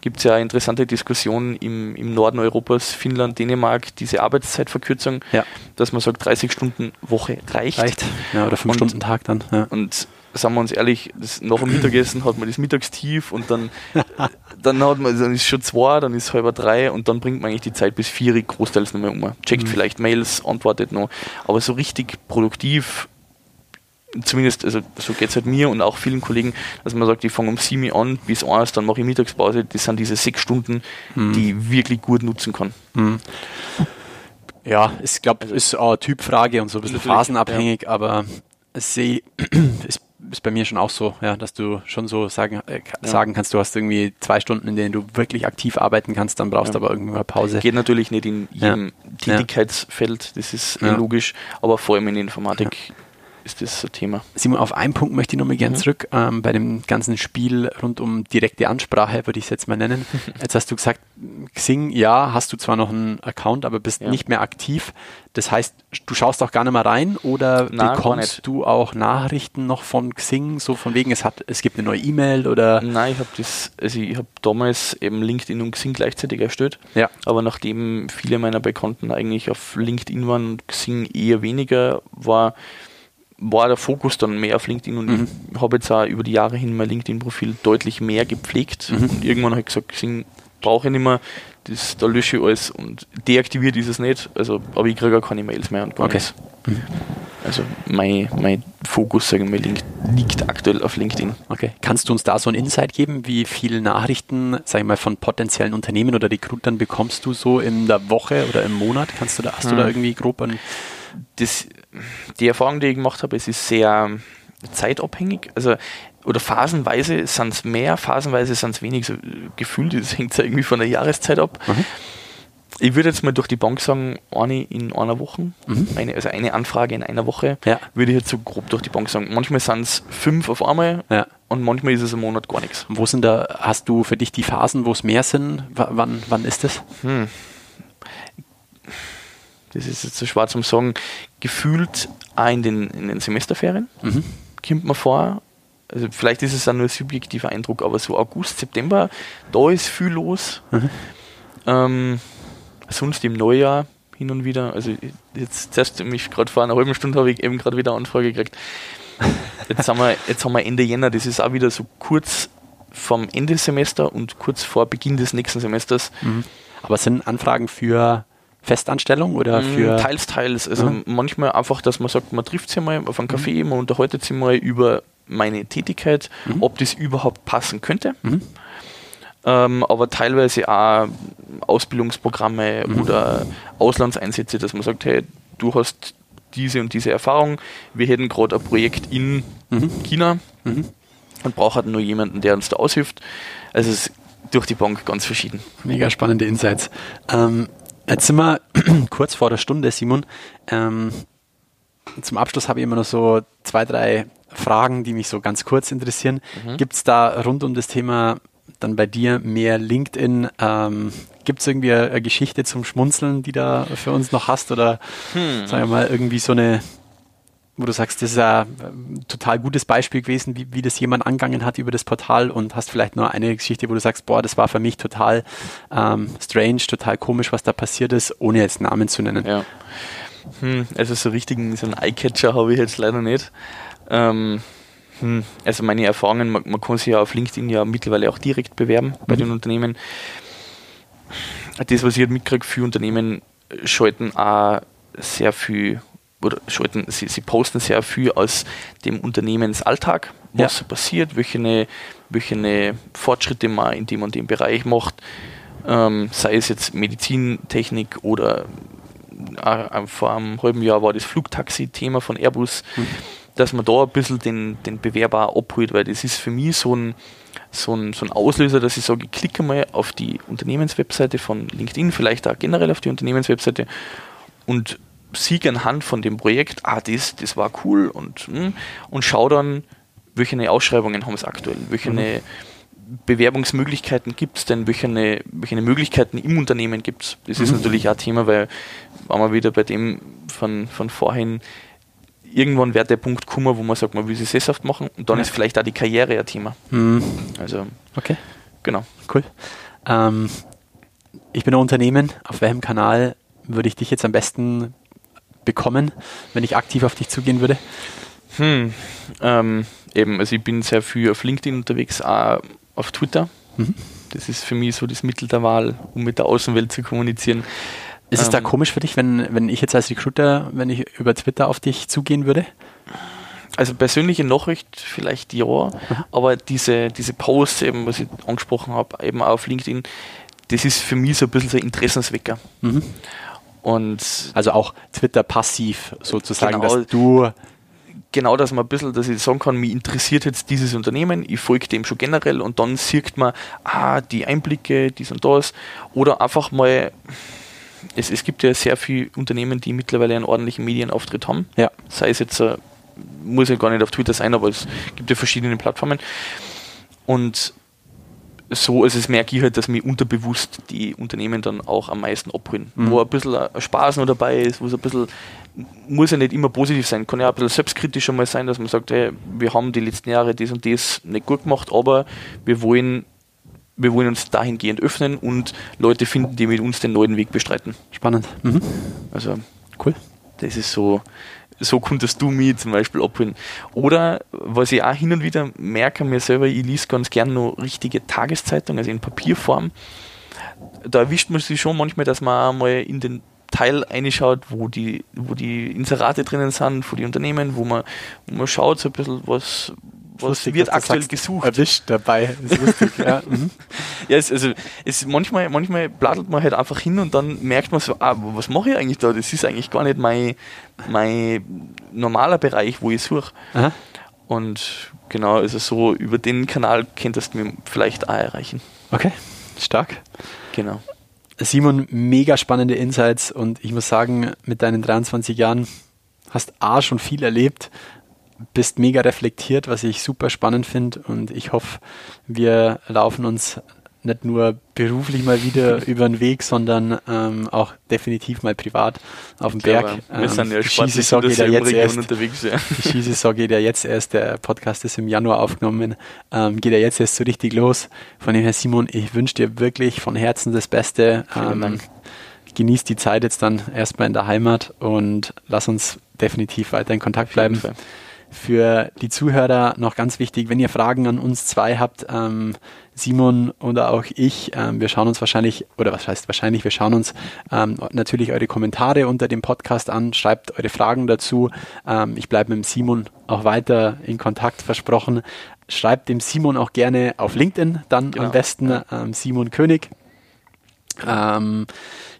gibt es ja interessante Diskussionen im, im Norden Europas, Finnland, Dänemark, diese Arbeitszeitverkürzung, ja. dass man sagt, 30 Stunden Woche reicht. Reicht, ja, oder 5 Stunden Tag dann. Ja. Und sagen wir uns ehrlich, das, nach dem Mittagessen hat man das Mittagstief und dann, dann hat man, dann ist schon zwei, dann ist halber drei und dann bringt man eigentlich die Zeit bis vier großteils nochmal um. Checkt mhm. vielleicht Mails, antwortet noch, aber so richtig produktiv zumindest, also so geht es halt mir und auch vielen Kollegen, dass man sagt, ich fange um 7 Uhr an bis 1, dann mache ich Mittagspause, das sind diese sechs Stunden, mhm. die ich wirklich gut nutzen kann. Mhm. Ja, ich glaube, also, ist auch eine Typfrage und so ein bisschen phasenabhängig, ja. aber es ist, ist bei mir schon auch so, ja, dass du schon so sagen, äh, sagen kannst, du hast irgendwie zwei Stunden, in denen du wirklich aktiv arbeiten kannst, dann brauchst du aber irgendwann eine Pause. Geht natürlich nicht in jedem Tätigkeitsfeld, das ist logisch, aber vor allem in Informatik ist das ein Thema. Simon, auf einen Punkt möchte ich nochmal gerne mhm. zurück. Ähm, bei dem ganzen Spiel rund um direkte Ansprache, würde ich es jetzt mal nennen. Jetzt hast du gesagt, Xing, ja, hast du zwar noch einen Account, aber bist ja. nicht mehr aktiv. Das heißt, du schaust auch gar nicht mehr rein oder Nein, bekommst du auch Nachrichten noch von Xing, so von wegen, es hat, es gibt eine neue E-Mail oder? Nein, ich habe das, also ich habe damals eben LinkedIn und Xing gleichzeitig erstellt. Ja. Aber nachdem viele meiner Bekannten eigentlich auf LinkedIn waren und Xing eher weniger, war war der Fokus dann mehr auf LinkedIn und mhm. ich habe jetzt auch über die Jahre hin mein LinkedIn-Profil deutlich mehr gepflegt mhm. und irgendwann habe ich gesagt, brauche ich nicht mehr, das, da lösche ich alles und deaktiviert ist es nicht, also, aber ich kriege auch keine Mails mehr und gar okay. Mhm. Also mein, mein Fokus, sagen wir, liegt aktuell auf LinkedIn. Okay. Kannst du uns da so ein Insight geben, wie viele Nachrichten, sag ich mal, von potenziellen Unternehmen oder Recruitern bekommst du so in der Woche oder im Monat? Kannst du da, hast du da hm. irgendwie grob ein das, die Erfahrung, die ich gemacht habe, es ist sehr zeitabhängig. Also, oder phasenweise sind es mehr, phasenweise sind es wenig. So, gefühlt, das hängt ja irgendwie von der Jahreszeit ab. Mhm. Ich würde jetzt mal durch die Bank sagen, eine in einer Woche, mhm. eine, also eine Anfrage in einer Woche, ja. würde ich jetzt so grob durch die Bank sagen. Manchmal sind es fünf auf einmal ja. und manchmal ist es im Monat gar nichts. Wo sind da, hast du für dich die Phasen, wo es mehr sind? W wann, wann ist das? Hm das ist jetzt so schwer zum Sagen, gefühlt auch in den, in den Semesterferien, mhm. kommt man vor. Also vielleicht ist es dann nur ein subjektiver Eindruck, aber so August, September, da ist viel los. Mhm. Ähm, sonst im Neujahr hin und wieder. Also jetzt zuerst mich gerade vor einer halben Stunde habe ich eben gerade wieder eine Anfrage gekriegt. Jetzt haben, wir, jetzt haben wir Ende Jänner, das ist auch wieder so kurz vom Ende des Semesters und kurz vor Beginn des nächsten Semesters. Mhm. Aber sind Anfragen für Festanstellung oder mm, für. Teils, teils. Also mhm. manchmal einfach, dass man sagt, man trifft sich mal auf einen Café, mhm. man unterhaltet sich mal über meine Tätigkeit, mhm. ob das überhaupt passen könnte. Mhm. Ähm, aber teilweise auch Ausbildungsprogramme mhm. oder Auslandseinsätze, dass man sagt, hey, du hast diese und diese Erfahrung, wir hätten gerade ein Projekt in mhm. China mhm. und brauchen halt nur jemanden, der uns da aushilft. Also es ist durch die Bank ganz verschieden. Mega spannende Insights. Ähm, jetzt sind wir kurz vor der Stunde, Simon. Ähm, zum Abschluss habe ich immer noch so zwei, drei Fragen, die mich so ganz kurz interessieren. Mhm. Gibt es da rund um das Thema dann bei dir mehr LinkedIn? Ähm, Gibt es irgendwie eine, Geschichte zum Schmunzeln, die da für uns noch hast? Oder hm. sagen wir mal, irgendwie so eine, wo du sagst, das ist ein total gutes Beispiel gewesen, wie, wie das jemand angegangen hat über das Portal und hast vielleicht nur eine Geschichte, wo du sagst, boah, das war für mich total ähm, strange, total komisch, was da passiert ist, ohne jetzt Namen zu nennen. Ja. Hm, also so richtigen, so einen Eyecatcher habe ich jetzt leider nicht. Ähm, hm, also meine Erfahrungen, man, man, kann sich ja auf LinkedIn ja mittlerweile auch direkt bewerben bei mhm. den Unternehmen. Das, was ich halt mitkriege, für Unternehmen schalten auch sehr viel oder schalten, sie, sie posten sehr viel aus dem Unternehmensalltag, was ja. passiert, welche, welche Fortschritte man in dem und dem Bereich macht, ähm, sei es jetzt Medizintechnik oder äh, vor einem halben Jahr war das Flugtaxi-Thema von Airbus. Mhm dass man da ein bisschen den, den Bewerber abholt, weil das ist für mich so ein, so ein, so ein Auslöser, dass ich sage, ich klicke mal auf die Unternehmenswebseite von LinkedIn, vielleicht auch generell auf die Unternehmenswebseite und siege anhand von dem Projekt, ah, das, das war cool und, hm, und schaue dann, welche Ausschreibungen haben es aktuell, welche mhm. Bewerbungsmöglichkeiten gibt es denn, welche, welche Möglichkeiten im Unternehmen gibt es. Das mhm. ist natürlich auch ein Thema, weil waren wir wieder bei dem von, von vorhin, irgendwann wird der Punkt kommen, wo man sagt, man will sich sesshaft machen und dann ja. ist vielleicht auch die Karriere ein Thema. Mhm. Also, okay. Genau. Cool. Ähm, ich bin ein Unternehmen. Auf welchem Kanal würde ich dich jetzt am besten bekommen, wenn ich aktiv auf dich zugehen würde? Hm, ähm, eben, also ich bin sehr viel auf LinkedIn unterwegs, auch auf Twitter. Mhm. Das ist für mich so das Mittel der Wahl, um mit der Außenwelt zu kommunizieren. Ist es da ähm. komisch für dich, wenn, wenn ich jetzt als Recruiter, wenn ich über Twitter auf dich zugehen würde? Also persönliche Nachricht vielleicht ja, mhm. aber diese, diese Posts eben, was ich angesprochen habe, eben auf LinkedIn, das ist für mich so ein bisschen so ein Interessenswecker. Mhm. Und also auch Twitter passiv sozusagen, genau, dass du genau, dass man ein bisschen, dass ich sagen kann, mich interessiert jetzt dieses Unternehmen, ich folge dem schon generell und dann sieht man, ah, die Einblicke, dies und das oder einfach mal es, es gibt ja sehr viele Unternehmen, die mittlerweile einen ordentlichen Medienauftritt haben. Ja. Sei es jetzt, äh, muss ja gar nicht auf Twitter sein, aber es gibt ja verschiedene Plattformen. Und so ist es merke ich halt, dass mir unterbewusst die Unternehmen dann auch am meisten abholen. Mhm. Wo ein bisschen Spaß noch dabei ist, wo es ein bisschen, muss ja nicht immer positiv sein, kann ja auch ein bisschen selbstkritisch mal sein, dass man sagt, hey, wir haben die letzten Jahre das und das nicht gut gemacht, aber wir wollen wir wollen uns dahingehend öffnen und Leute finden, die mit uns den neuen Weg bestreiten. Spannend. Mhm. Also cool. Das ist so, so konntest du mich zum Beispiel abholen. Oder was ich auch hin und wieder merke mir selber, ich lese ganz gern noch richtige Tageszeitungen, also in Papierform. Da erwischt man sich schon manchmal, dass man auch mal in den Teil reinschaut, wo die, wo die Inserate drinnen sind, wo die Unternehmen, wo man, wo man schaut so ein bisschen, was, was lustig, wird aktuell gesucht. Erwischt dabei. ist lustig, ja. Mhm. ja, es, also es manchmal, manchmal bladelt man halt einfach hin und dann merkt man so, ah, was mache ich eigentlich da? Das ist eigentlich gar nicht mein, mein normaler Bereich, wo ich suche. Und genau, also so über den Kanal könntest du mir vielleicht auch erreichen. Okay, stark. Genau. Simon, mega spannende Insights und ich muss sagen, mit deinen 23 Jahren hast A schon viel erlebt, bist mega reflektiert, was ich super spannend finde und ich hoffe, wir laufen uns nicht nur beruflich mal wieder über den Weg, sondern ähm, auch definitiv mal privat auf dem Berg. Ja, wir sind ja spannend, Skisaison geht ja jetzt erst. Unterwegs, ja. Die Skisaison geht ja jetzt erst, der Podcast ist im Januar aufgenommen, ähm, geht ja jetzt erst so richtig los. Von dem her, Simon, ich wünsche dir wirklich von Herzen das Beste. Ähm, genieß die Zeit jetzt dann erstmal in der Heimat und lass uns definitiv weiter in Kontakt bleiben. Für die Zuhörer noch ganz wichtig, wenn ihr Fragen an uns zwei habt, ähm, Simon oder auch ich, ähm, wir schauen uns wahrscheinlich, oder was heißt wahrscheinlich, wir schauen uns ähm, natürlich eure Kommentare unter dem Podcast an, schreibt eure Fragen dazu. Ähm, ich bleibe mit dem Simon auch weiter in Kontakt versprochen. Schreibt dem Simon auch gerne auf LinkedIn, dann genau. am besten ähm, Simon König. Ähm,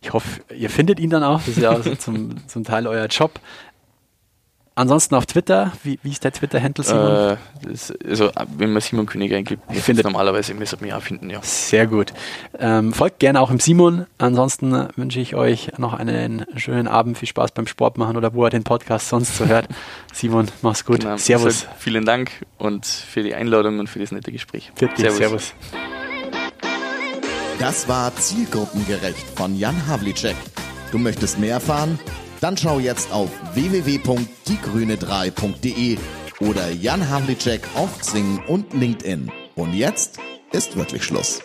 ich hoffe, ihr findet ihn dann auch. Das ist ja auch zum, zum Teil euer Job. Ansonsten auf Twitter, wie, wie ist der Twitter-Handle, Simon? Äh, das, also, wenn man Simon König eingibt, findet normalerweise, müsste man auch finden, ja. Sehr gut. Ähm, folgt gerne auch im Simon. Ansonsten wünsche ich euch noch einen schönen Abend, viel Spaß beim Sport machen oder wo er den Podcast sonst so hört. Simon, mach's gut. Genau, servus. Vielen Dank und für die Einladung und für das nette Gespräch. Servus. servus. Das war Zielgruppengerecht von Jan Havlicek. Du möchtest mehr erfahren? Dann schau jetzt auf www.diegrüne3.de oder Jan Havlicek auf Xing und LinkedIn. Und jetzt ist wirklich Schluss.